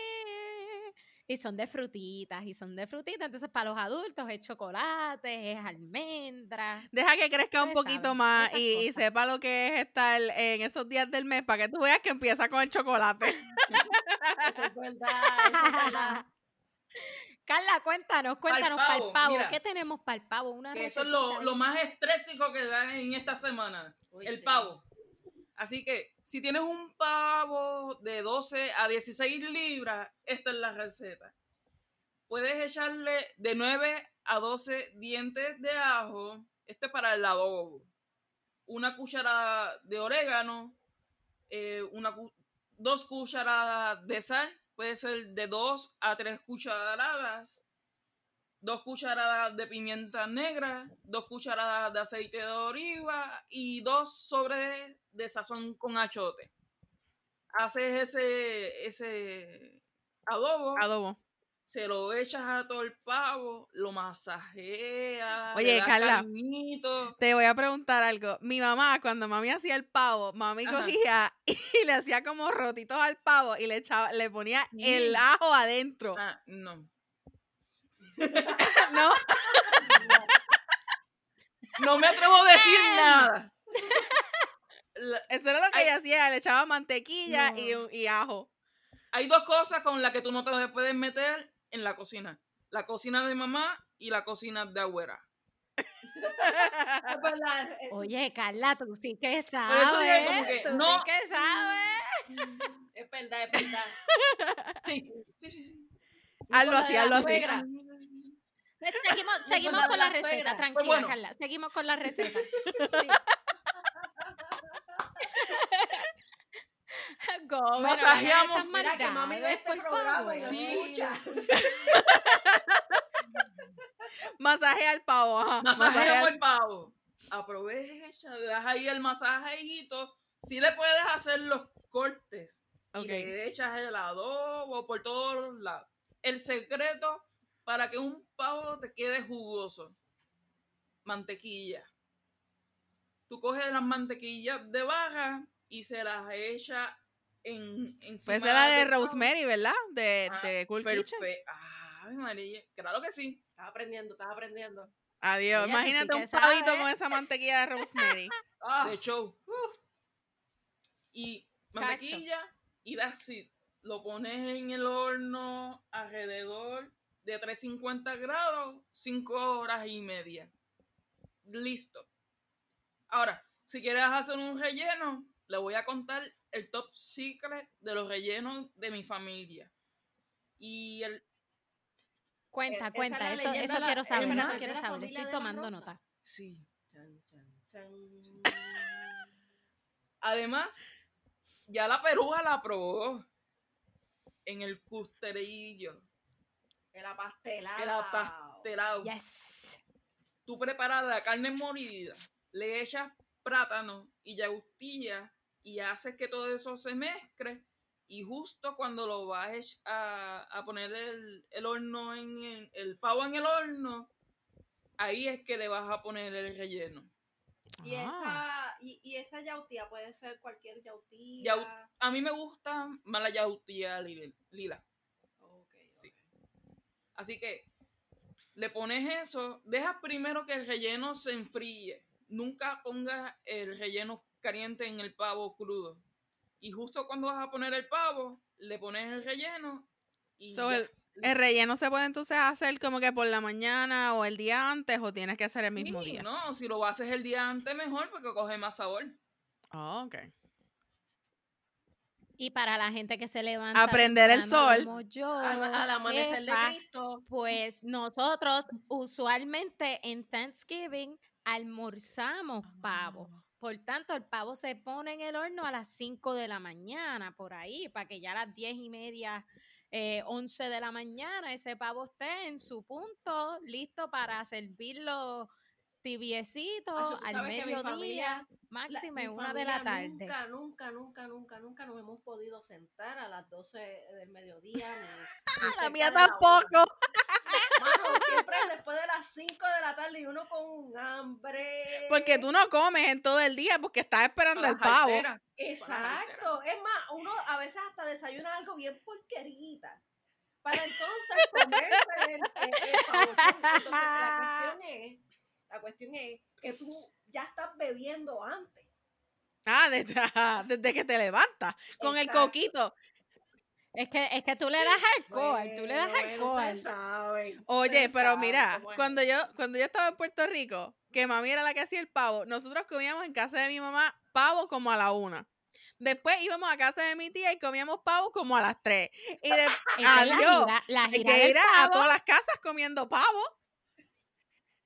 Y son de frutitas, y son de frutitas. Entonces, para los adultos es chocolate, es almendra. Deja que crezca un poquito saben, más y, sepa lo que es estar en esos días del mes para que tú veas que empieza con el chocolate. Eso es verdad, eso es verdad. Carla, cuéntanos, cuéntanos para el pavo, pavo. mira. ¿Qué tenemos para el pavo? Una Que eso es lo, lo más estrésico que dan en esta semana. Uy, el sí. pavo. Así que si tienes un pavo de 12 a 16 libras, esta es la receta. Puedes echarle de 9 a 12 dientes de ajo. Este es para el adobo. Una cucharada de orégano. eh, una, dos cucharadas de sal. Puede ser de 2 a 3 cucharadas. Dos cucharadas de pimienta negra, dos cucharadas de aceite de oliva y dos sobres de sazón con achote. Haces ese, ese adobo, Adobo. Se lo echas a todo el pavo, lo masajeas. Oye, le Carla. Te voy a preguntar algo. Mi mamá, cuando mami hacía el pavo, mami Ajá. cogía y le hacía como rotitos al pavo y le echaba, le ponía Sí. el ajo adentro. Ah, no. ¿No? No me atrevo a decir nada. La- Eso era lo que Ay. ella hacía, le echaba mantequilla No. y, y ajo. Hay dos cosas con las que tú no te puedes meter en la cocina. La cocina de mamá y la cocina de abuela. Es verdad, es- Oye, Carla, tú sí que eso sabes. dije como que, tú no. sí que sabes. es verdad, es verdad. Sí, sí, sí. sí. Hazlo así, hazlo así. suegra. Pues Seguimos, seguimos con la la receta, suegra. tranquila, Pues bueno. Carla. Seguimos con la receta. Sí. Masajeamos. Mira que mami ve este por programa y. Sí. escucha. Masaje al pavo, ajá. Masaje Masajeamos al- el pavo. Aprovecha, le das ahí el masajito. Si le puedes hacer los cortes Ok. y le echas el adobo por todos lados. el secreto para que un pavo te quede jugoso. Mantequilla. Tú coges las mantequillas de baja y se las echa en encima Pues esa es la de. Rosemary, ¿verdad? De, Ah, de Cool Kitchen. Ay, María, claro que sí. Estás aprendiendo, estás aprendiendo. Adiós. Imagínate un pavito con esa mantequilla de Rosemary. Ah, de show. Y Chacho. mantequilla y that's it. Lo pones en el horno alrededor de 350 grados, 5 horas y media. Listo. Ahora, si quieres hacer un relleno, le voy a contar el top secret de los rellenos de mi familia. Y el, Cuenta, es cuenta, la eso, leyenda eso de la- quiero saber, es eso quiero la saber. Estoy la tomando nota. sí. chan, chan, chan. Además, ya la peruja la probó en el custerillo. El apastelado. El apastelado. Yes. Tú preparas la carne molida, le echas plátano y yagustilla y haces que todo eso se mezcle. Y justo cuando lo vas a a, poner el, el horno en el, el pavo en el horno, ahí es que le vas a poner el relleno. Y Ah. esa, y, y esa yautía puede ser cualquier yautía. Yau- A mí me gusta más la yautía li- lila. Sí. Así que le pones eso, dejas primero que el relleno se enfríe. Nunca pongas el relleno caliente en el pavo crudo. Y justo cuando vas a poner el pavo, le pones el relleno y So, el, el relleno se puede entonces hacer como que por la mañana o el día antes o tienes que hacer el mismo Sí, día. No, si lo haces el día antes mejor porque coge más sabor. Oh, ok. Y para la gente que se levanta. Aprender el sol. como yo, Al, al amanecer de Cristo. Pues nosotros usualmente en Thanksgiving almorzamos pavo. Por tanto, el pavo se pone en el horno a las 5 de la mañana, por ahí, para que ya a las 10 y media, eh, 11 de la mañana, ese pavo esté en su punto, listo para servirlo tibiecito Acho, al mediodía, mi una de la tarde. Nunca, nunca, nunca, nunca, nunca nos hemos podido sentar a las 12 del mediodía. Ni, ni La mía tampoco. Mano, siempre es después de las 5 de la tarde y uno con un hambre. Porque tú no comes en todo el día porque estás esperando el pavo. Exacto. Es más, uno a veces hasta desayuna algo bien porquerita. Para entonces comerse el, el, el pavo. Entonces, la cuestión es, la cuestión es que tú ya estás bebiendo antes. Ah, desde, desde que te levantas con el coquito. Es que, es que tú le das alcohol, tú le das Bueno, bueno, alcohol. saben, Oye, ustedes pero saben mira, cuando yo, cuando yo estaba en Puerto Rico, que mami era la que hacía el pavo, nosotros comíamos en casa de mi mamá pavo como a la una. Después íbamos a casa de mi tía y comíamos pavo como a las tres. Y de, Esa es la adiós. gira, la hay gira que del ir a, todas las casas comiendo pavo.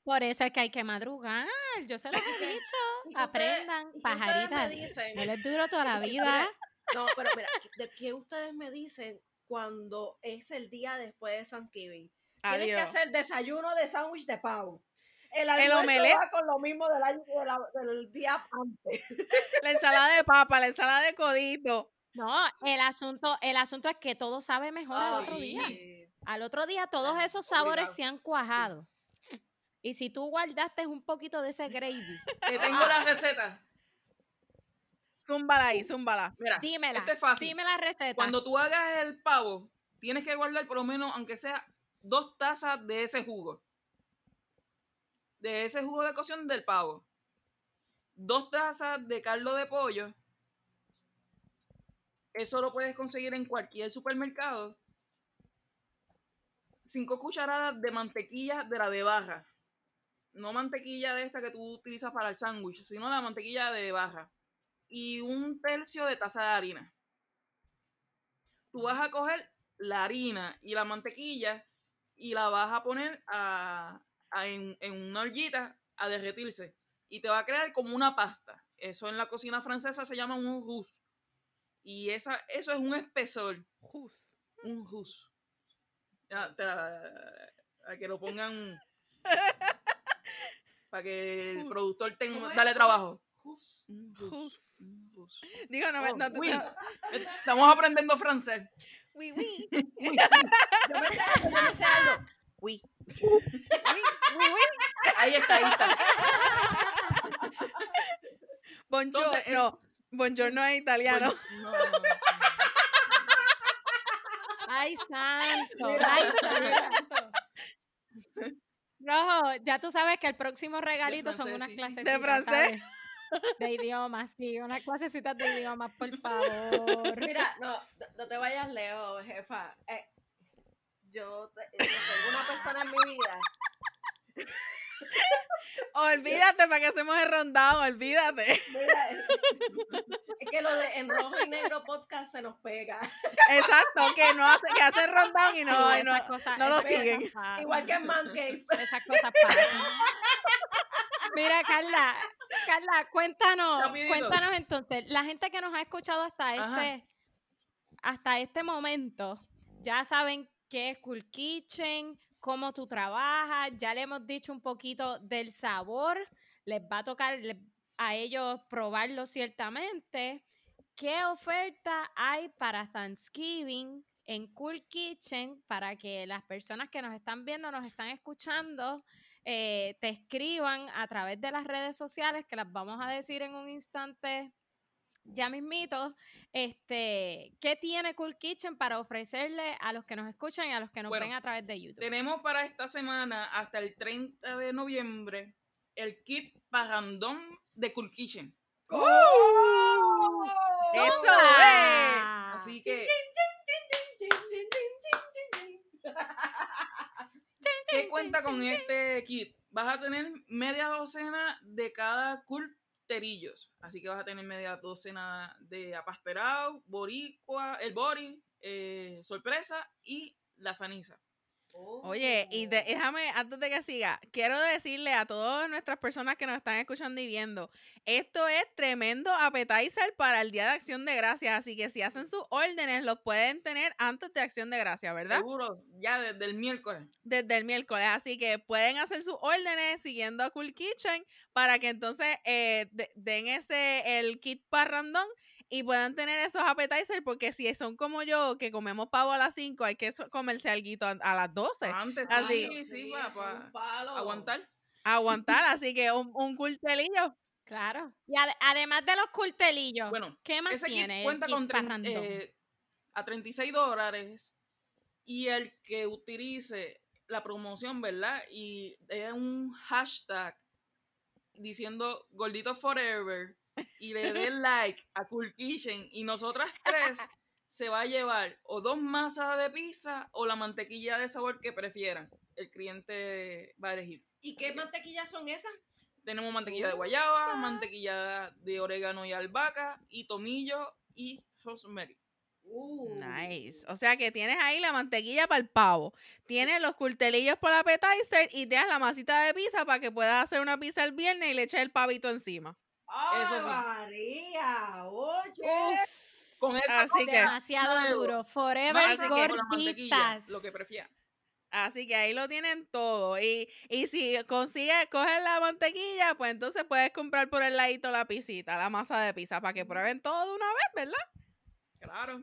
Por eso es que hay que madrugar. Yo se lo he dicho. Que Aprendan, que pajaritas. No les duro toda la vida. No, pero mira, ¿de qué ustedes me dicen cuando es el día después de Thanksgiving? Tienes que hacer desayuno de sándwich de pavo. El El omelette. va con lo mismo del, año, de la- del día antes. La ensalada de papa, la ensalada de codito. No, el asunto, el asunto es que todo sabe mejor al Ah, otro sí. día. Al otro día todos Ah, esos sabores obligado. se han cuajado. Y si tú guardaste un poquito de ese gravy, Te tengo la receta. Zúmbala ahí, zúmbala. Mira, dímela. esto es fácil. Dime la receta. Cuando tú hagas el pavo, tienes que guardar por lo menos, aunque sea dos tazas de ese jugo. De ese jugo de cocción del pavo. Dos tazas de caldo de pollo. Eso lo puedes conseguir en cualquier supermercado. Cinco cucharadas de mantequilla de la de barra. No mantequilla de esta que tú utilizas para el sándwich, sino la mantequilla de barra. Y un tercio de taza de harina tú vas a coger la harina y la mantequilla y la vas a poner a, a- en, en una ollita a derretirse. Y te va a crear como una pasta. Eso en la cocina francesa se llama un rouge. Y esa, eso es un espesor. Un rouge. Ya, te la- a que lo pongan para que el Jus. productor tenga, dale trabajo. Jus. Un Jus. Digo, no, Oh, no, uy. no- Estamos aprendiendo francés. Oui, oui. Uy, yo me yo me sé algo. Uy. Oui, oui, oui. Ahí está, ahí está. Buongiorno. Entonces, es- no, buongiorno es italiano. No, no. Ay, santo. Mira, Ay, santo. Rojo, ya tú sabes que el próximo regalito son unas sí, clases. ¿De francés? De idiomas, sí, unas clasecitas de idiomas, por favor. Mira, no, no- te vayas lejos, jefa. Eh, yo, te- yo tengo una persona en mi vida. Olvídate para que hacemos el rondado, olvídate. Mira, es, que lo de en rojo y negro podcast se nos pega. Exacto, que no hace, que hacen rundown y no, Sí, y no, cosas- no lo siguen. Igual que en Man Cave. Esas cosas pasan. Mira, Carla, Carla, cuéntanos, Rapidito. cuéntanos entonces, la gente que nos ha escuchado hasta Ajá. este, hasta este momento, ya saben qué es Cool Kitchen, cómo tú trabajas, ya le hemos dicho un poquito del sabor, les va a tocar a ellos probarlo ciertamente. ¿Qué oferta hay para Thanksgiving en Cool Kitchen para que las personas que nos están viendo, nos están escuchando, eh, te escriban a través de las redes sociales, que las vamos a decir en un instante ya mismito, este, ¿qué tiene Cool Kitchen para ofrecerle a los que nos escuchan y a los que nos Bueno, ven a través de YouTube? Tenemos para esta semana hasta el 30 de noviembre el kit parrandón de Cool Kitchen. ¡Uh! ¡Eso es! ¡Zumba! Así que, ¿qué cuenta con este kit? Vas a tener media docena de cada culterillos. Así que vas a tener media docena de apasterado, boricua, el bori, eh, sorpresa y la Oye, y de- déjame, antes de que siga, quiero decirle a todas nuestras personas que nos están escuchando y viendo, esto es tremendo appetizer para el Día de Acción de Gracias, así que si hacen sus órdenes, los pueden tener antes de Acción de Gracias, ¿verdad? Seguro, ya desde el miércoles. Desde el miércoles, así que pueden hacer sus órdenes siguiendo a Cool Kitchen para que entonces eh, de- den ese, el kit parrandón y puedan tener esos appetizers, porque si son como yo, que comemos pavo a las 5, hay que comerse algo a, las 12. Antes, Así. sí, sí, para aguantar. Aguantar, así que un, un cultelillo. Claro. Y ade- además de los cultelillos, Bueno, ¿qué más Ese kit tiene? el cuenta kit con eh, a 36 dólares y el que utilice la promoción, ¿verdad? Y es un hashtag diciendo Gordito Forever y le dé like a Cool Kitchen y nosotras tres se va a llevar o dos masas de pizza o la mantequilla de sabor que prefieran. El cliente va a elegir. ¿Y qué mantequillas son esas? Tenemos mantequilla de guayaba, mantequilla de orégano y albahaca, y tomillo y rosemary. Uh. Nice. O sea que tienes ahí la mantequilla para el pavo. Tienes los cultelillos por appetizer y tienes la masita de pizza para que puedas hacer una pizza el viernes y le eches el pavito encima. ¡Ay, Eso sí. María! Oye. Con esa Así que, Demasiado nuevo. duro. Forever que- gorditas. lo que prefieran. así que ahí lo tienen todo. Y, y si consigues, coges la mantequilla, pues entonces puedes comprar por el ladito la pisita, la masa de pizza, para que prueben todo de una vez, ¿verdad? Claro.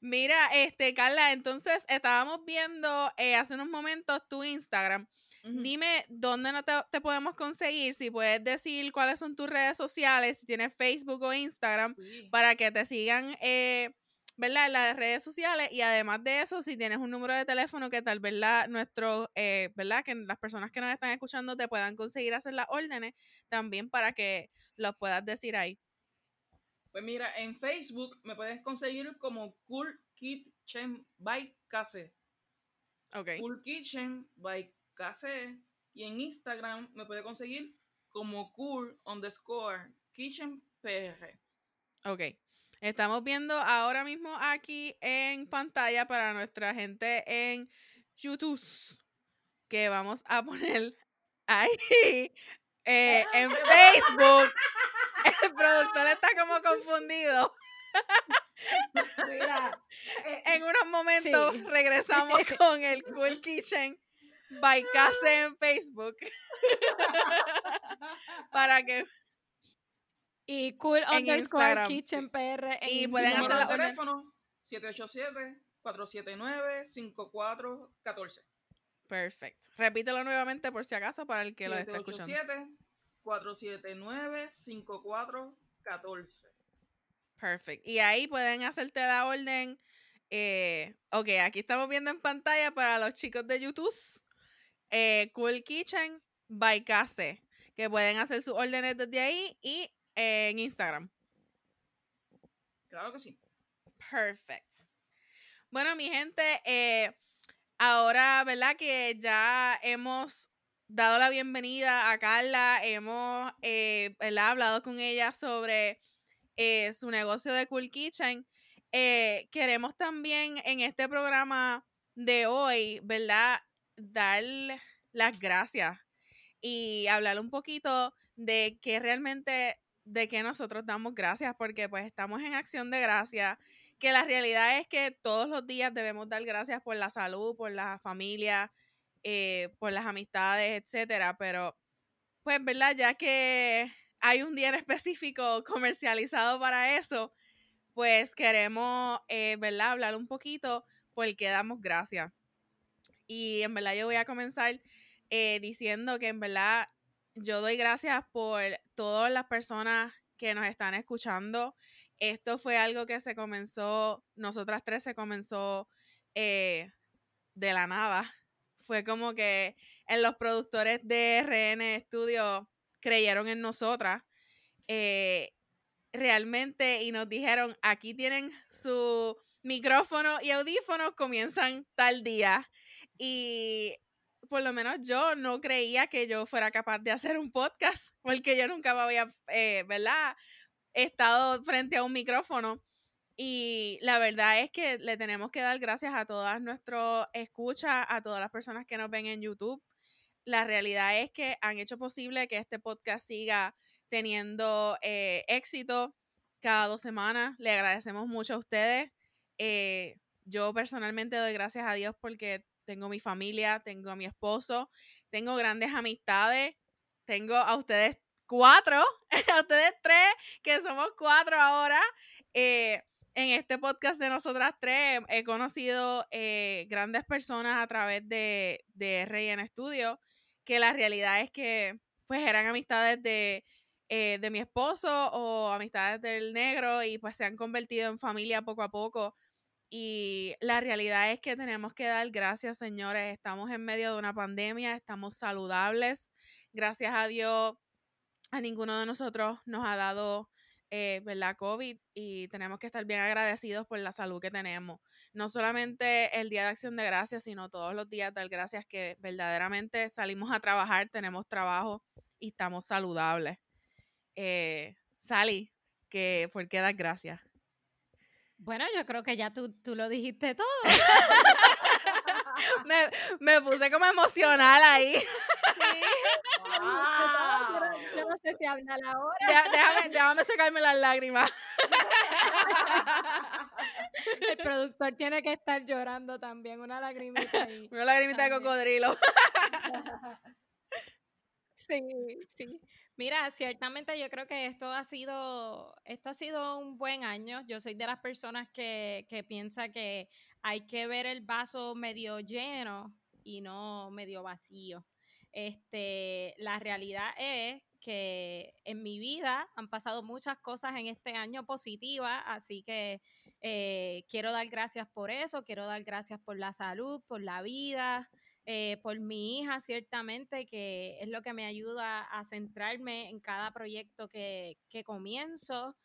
Mira, este, Carla, entonces estábamos viendo eh, hace unos momentos tu Instagram. Dime dónde no te, te podemos conseguir, si puedes decir cuáles son tus redes sociales, si tienes Facebook o Instagram, Sí. para que te sigan, eh, ¿verdad? En las redes sociales y además de eso, si tienes un número de teléfono que tal vez la, nuestro, eh, ¿verdad? Que las personas que nos están escuchando te puedan conseguir hacer las órdenes, también para que los puedas decir ahí. Pues mira, en Facebook me puedes conseguir como Cool Kitchen by KC. Ok. Cool Kitchen by KC. Y en Instagram me puedes conseguir como cool underscore kitchen PR. Ok. Estamos viendo ahora mismo aquí en pantalla para nuestra gente en YouTube que vamos a poner ahí eh, en Facebook. El productor está como confundido. Mira. eh, En unos momentos Sí. regresamos con el Cool Kitchen by Case en Facebook. para que Y cool en underscore Instagram, kitchen PR en Y Instagram. pueden hacer la teléfono 787-479-5414. Perfecto. Repítelo nuevamente por si acaso para el que lo esté escuchando. 787-479-5414. Perfect. Y ahí pueden hacerte la orden. Eh, ok, aquí estamos viendo en pantalla para los chicos de YouTube. Eh, cool Kitchen by Case. Que pueden hacer sus órdenes desde ahí y eh, en Instagram. Claro que sí. Perfect. Bueno, mi gente, eh, ahora, ¿verdad? Que ya hemos dado la bienvenida a Carla, hemos eh, hablado con ella sobre eh, su negocio de Cool Kitchen. Eh, queremos también en este programa de hoy, ¿verdad? Dar las gracias y hablar un poquito de que realmente, de que nosotros damos gracias, porque pues estamos en acción de gracias que la realidad es que todos los días debemos dar gracias por la salud, por la familia, eh, por las amistades, etcétera. Pero, pues, ¿verdad? Ya que hay un día en específico comercializado para eso, pues queremos, eh, ¿verdad? Hablar un poquito por qué damos gracias. Y en verdad yo voy a comenzar eh, diciendo que en verdad yo doy gracias por todas las personas que nos están escuchando, esto fue algo que se comenzó, nosotras tres se comenzó eh, de la nada. Fue como que en los productores de RN Studio creyeron en nosotras eh, realmente y nos dijeron, aquí tienen su micrófono y audífonos, comienzan tal día. Y por lo menos yo no creía que yo fuera capaz de hacer un podcast, porque yo nunca me había, eh, ¿verdad? estado frente a un micrófono. Y la verdad es que le tenemos que dar gracias a todas nuestras escuchas, a todas las personas que nos ven en YouTube. La realidad es que han hecho posible que este podcast siga teniendo eh, éxito cada dos semanas. Le agradecemos mucho a ustedes. Eh, yo personalmente doy gracias a Dios porque tengo mi familia, tengo a mi esposo, tengo grandes amistades, tengo a ustedes cuatro, a ustedes tres, que somos cuatro ahora. Eh, en este podcast de nosotras tres he conocido eh, grandes personas a través de, de RN Studio, que la realidad es que pues eran amistades de, eh, de mi esposo o amistades del negro y pues se han convertido en familia poco a poco. Y la realidad es que tenemos que dar gracias, señores. Estamos en medio de una pandemia, estamos saludables. Gracias a Dios, a ninguno de nosotros nos ha dado eh, la COVID y tenemos que estar bien agradecidos por la salud que tenemos. No solamente el Día de Acción de Gracias, sino todos los días dar gracias que verdaderamente salimos a trabajar, tenemos trabajo y estamos saludables. Eh, Sally, que, ¿por qué das gracias? Bueno, yo creo que ya tú, tú lo dijiste todo. me, me, puse como emocional ahí. Sí. Wow. Yo no sé si hablar ahora. déjame, déjame secarme las lágrimas. El productor tiene que estar llorando también, una lagrimita ahí. Una lagrimita también. de cocodrilo. Sí, sí. Mira, ciertamente yo creo que esto ha sido, esto ha sido un buen año. Yo soy de las personas que, que piensa que hay que ver el vaso medio lleno y no medio vacío. Este, la realidad es que en mi vida han pasado muchas cosas en este año positivas, así que eh, quiero dar gracias por eso, quiero dar gracias por la salud, por la vida, eh, por mi hija, ciertamente, que es lo que me ayuda a centrarme en cada proyecto que, que comienzo.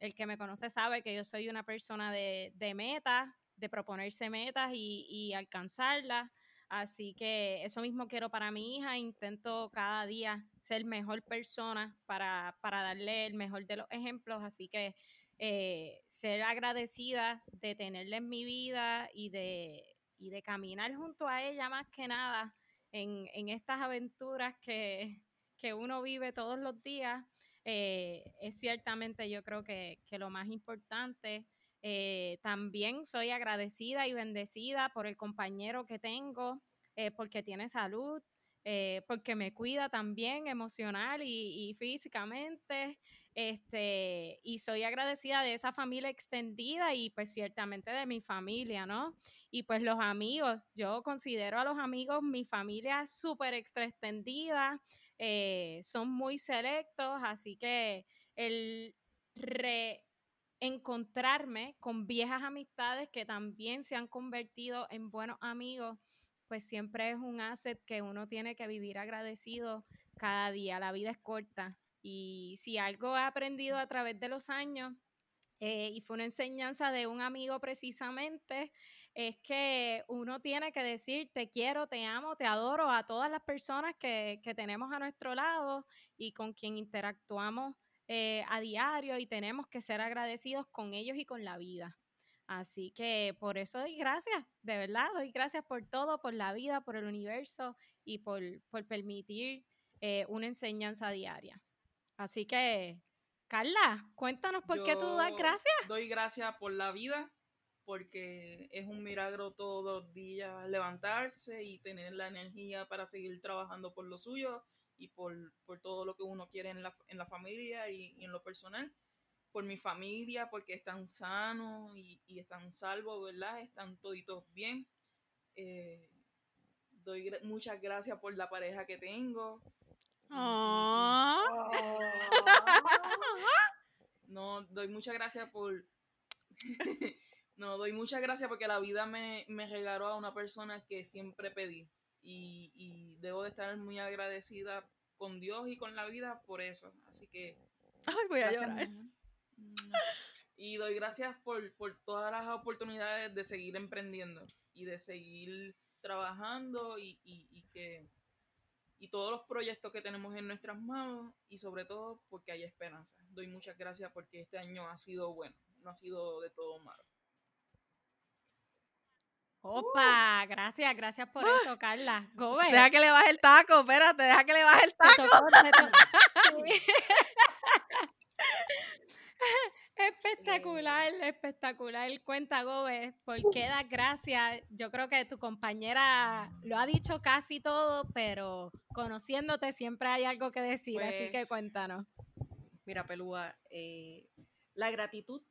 El que me conoce sabe que yo soy una persona de, de metas, de proponerse metas y, y alcanzarlas. Así que eso mismo quiero para mi hija. Intento cada día ser mejor persona para, para darle el mejor de los ejemplos. Así que eh, ser agradecida de tenerla en mi vida y de, y de caminar junto a ella más que nada en, en estas aventuras que, que, uno vive todos los días. Eh, es ciertamente yo creo que, que lo más importante. Eh, también soy agradecida y bendecida por el compañero que tengo, eh, porque tiene salud, eh, porque me cuida también emocional y, físicamente. Este, y soy agradecida de esa familia extendida y pues ciertamente de mi familia, ¿no? Y pues los amigos, yo considero a los amigos mi familia súper extra extendida, eh, son muy selectos, así que el reencontrarme con viejas amistades que también se han convertido en buenos amigos, pues siempre es un asset que uno tiene que vivir agradecido cada día. La vida es corta y si algo he aprendido a través de los años, eh, y fue una enseñanza de un amigo precisamente, es que uno tiene que decir te quiero, te amo, te adoro a todas las personas que, que tenemos a nuestro lado y con quien interactuamos eh, a diario y tenemos que ser agradecidos con ellos y con la vida. Así que por eso doy gracias, de verdad, doy gracias por todo, por la vida, por el universo y por, por permitir eh, una enseñanza diaria. Así que, Carla, cuéntanos por qué tú das gracias. Doy gracias por la vida, porque es un milagro todos los días levantarse y tener la energía para seguir trabajando por lo suyo y por, todo lo que uno quiere en la, en la familia y, en lo personal. Por mi familia, porque están sanos y, y están salvos, ¿verdad? Están toditos bien. Eh, doy muchas gracias por la pareja que tengo. No, doy muchas gracias por... no, doy muchas gracias porque la vida me, me regaló a una persona que siempre pedí y, debo de estar muy agradecida con Dios y con la vida por eso. Así que... Ay, voy a llorar. Y doy gracias por, todas las oportunidades de seguir emprendiendo y de seguir trabajando y, que y todos los proyectos que tenemos en nuestras manos y sobre todo porque hay esperanza. Doy muchas gracias porque este año ha sido bueno, no ha sido de todo malo. Opa, gracias, gracias por ¡Ah! eso, Carla. Gobe. Deja que le baje el taco, espérate, deja que le baje el taco. espectacular, espectacular. Cuenta, Gobe, ¿por qué das gracias? Yo creo que tu compañera lo ha dicho casi todo, pero conociéndote siempre hay algo que decir, así pues que cuéntanos. Mira, Pelúa, eh, la gratitud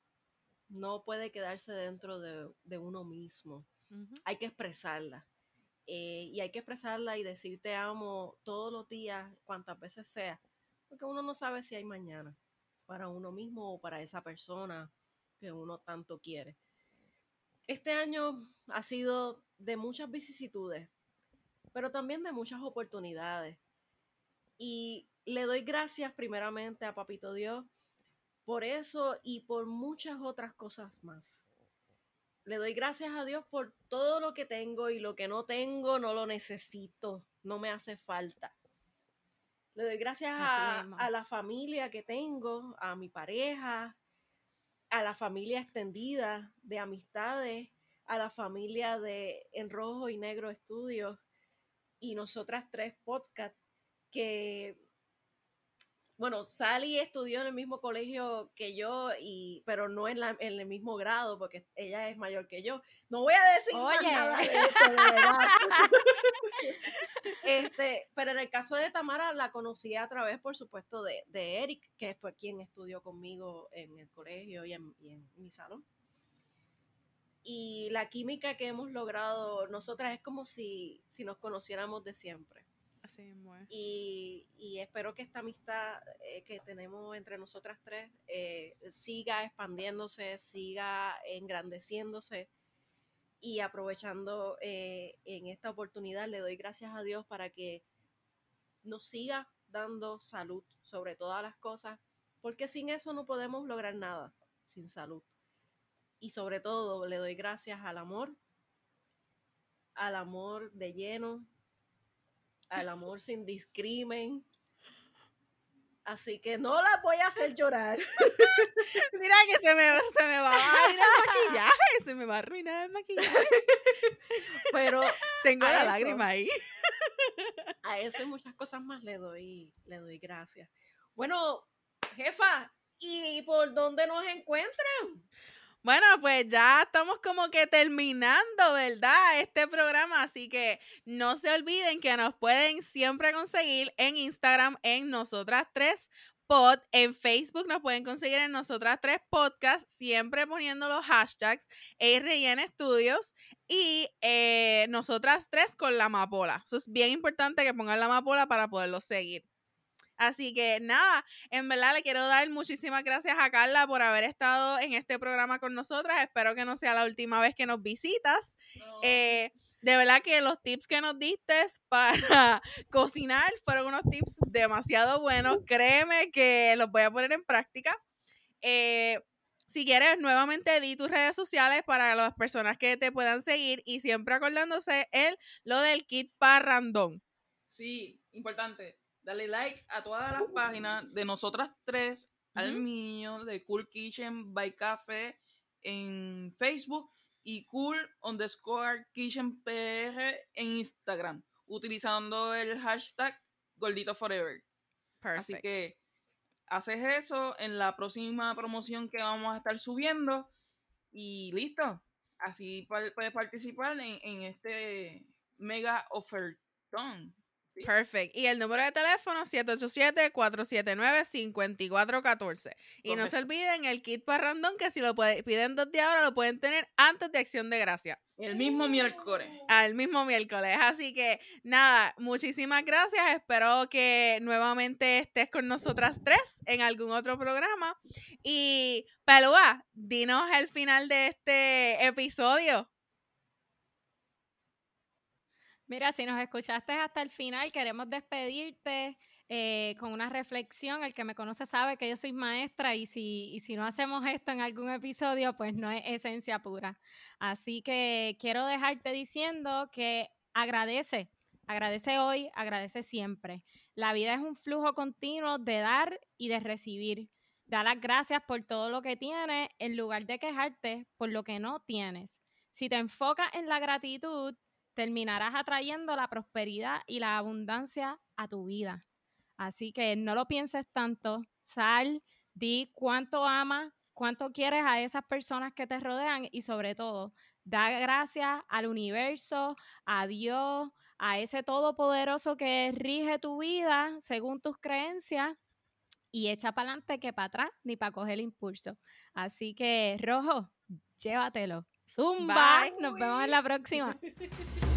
no puede quedarse dentro de uno mismo hay que expresarla. Eh, y hay que expresarla y decir te amo todos los días, cuantas veces sea, porque uno no sabe si hay mañana para uno mismo o para esa persona que uno tanto quiere. Este año ha sido de muchas vicisitudes, pero también de muchas oportunidades. Y le doy gracias primeramente a Papito Dios por eso y por muchas otras cosas más. Le doy gracias a Dios por todo lo que tengo y lo que no tengo no lo necesito, no me hace falta. Le doy gracias a, la familia que tengo, a mi pareja, a la familia extendida de amistades, a la familia de En Rojo y Negro Estudios y nosotras tres podcasts que bueno, Sally estudió en el mismo colegio que yo, y, pero no en, el mismo grado, porque ella es mayor que yo. No voy a decir nada de este, pero en el caso de Tamara, la conocí a través, por supuesto, de, Eric, que fue quien estudió conmigo en el colegio y en, y en mi salón. Y la química que hemos logrado nosotras es como si, si nos conociéramos de siempre y, espero que esta amistad eh, que tenemos entre nosotras tres eh, siga expandiéndose, siga engrandeciéndose. Y aprovechando eh, en esta oportunidad, le doy gracias a Dios para que nos siga dando salud sobre todas las cosas, porque sin eso no podemos lograr nada, sin salud. Y sobre todo le doy gracias al amor, al amor de lleno, al amor sin discrimen. Así que no la voy a hacer llorar. Mira que se me, se me va a ir el maquillaje, se me va a arruinar el maquillaje. Pero tengo la lágrima ahí. A eso y muchas cosas más le doy, le doy gracias. Bueno, jefa, ¿y por dónde nos encuentran? Bueno, pues ya estamos como que terminando, ¿verdad? Este programa, así que no se olviden que nos pueden siempre conseguir en Instagram en nosotras tres pod, en Facebook nos pueden conseguir en nosotras tres podcasts, siempre poniendo los hashtags RN Studios y eh, nosotras tres con la amapola. Eso es bien importante que pongan la amapola para poderlo seguir. Así que nada, en verdad le quiero dar muchísimas gracias a Carla por haber estado en este programa con nosotras. Espero que no sea la última vez que nos visitas. Eh, de verdad que los tips que nos diste para cocinar fueron unos tips demasiado buenos. Créeme que los voy a poner en práctica. Eh, si quieres, nuevamente di tus redes sociales para las personas que te puedan seguir y siempre acordándose el lo del kit parrandón. Sí, importante Dale like a todas las páginas de nosotras tres, al mío, de Cool Kitchen by Café en Facebook y Cool underscore Kitchen PR en Instagram, utilizando el hashtag Gordito Forever. Así que haces eso en la próxima promoción que vamos a estar subiendo y listo. Así puedes participar en, en este mega ofertón. Perfect. Y el número de teléfono 787-479-5414. Y no se olviden el kit para random que si lo piden desde ahora lo pueden tener antes de Acción de Gracia. El mismo miércoles. Al mismo miércoles. Así que nada, muchísimas gracias. Espero que nuevamente estés con nosotras tres en algún otro programa. Y Pelúa, dinos el final de este episodio. Mira, si nos escuchaste hasta el final, queremos despedirte eh, con una reflexión. El que me conoce sabe que yo soy maestra y si, y si no hacemos esto en algún episodio, pues no es esencia pura. Así que quiero dejarte diciendo que agradece, agradece hoy, agradece siempre. La vida es un flujo continuo de dar y de recibir. Da las gracias por todo lo que tienes en lugar de quejarte por lo que no tienes. Si te enfocas en la gratitud, terminarás atrayendo la prosperidad y la abundancia a tu vida. Así que no lo pienses tanto, sal, di cuánto amas, cuánto quieres a esas personas que te rodean y sobre todo, da gracias al universo, a Dios, a ese todopoderoso que rige tu vida según tus creencias y echa para adelante que para atrás ni para coger el impulso. Así que, Rojo, llévatelo. Zumba. Nos vemos en la próxima.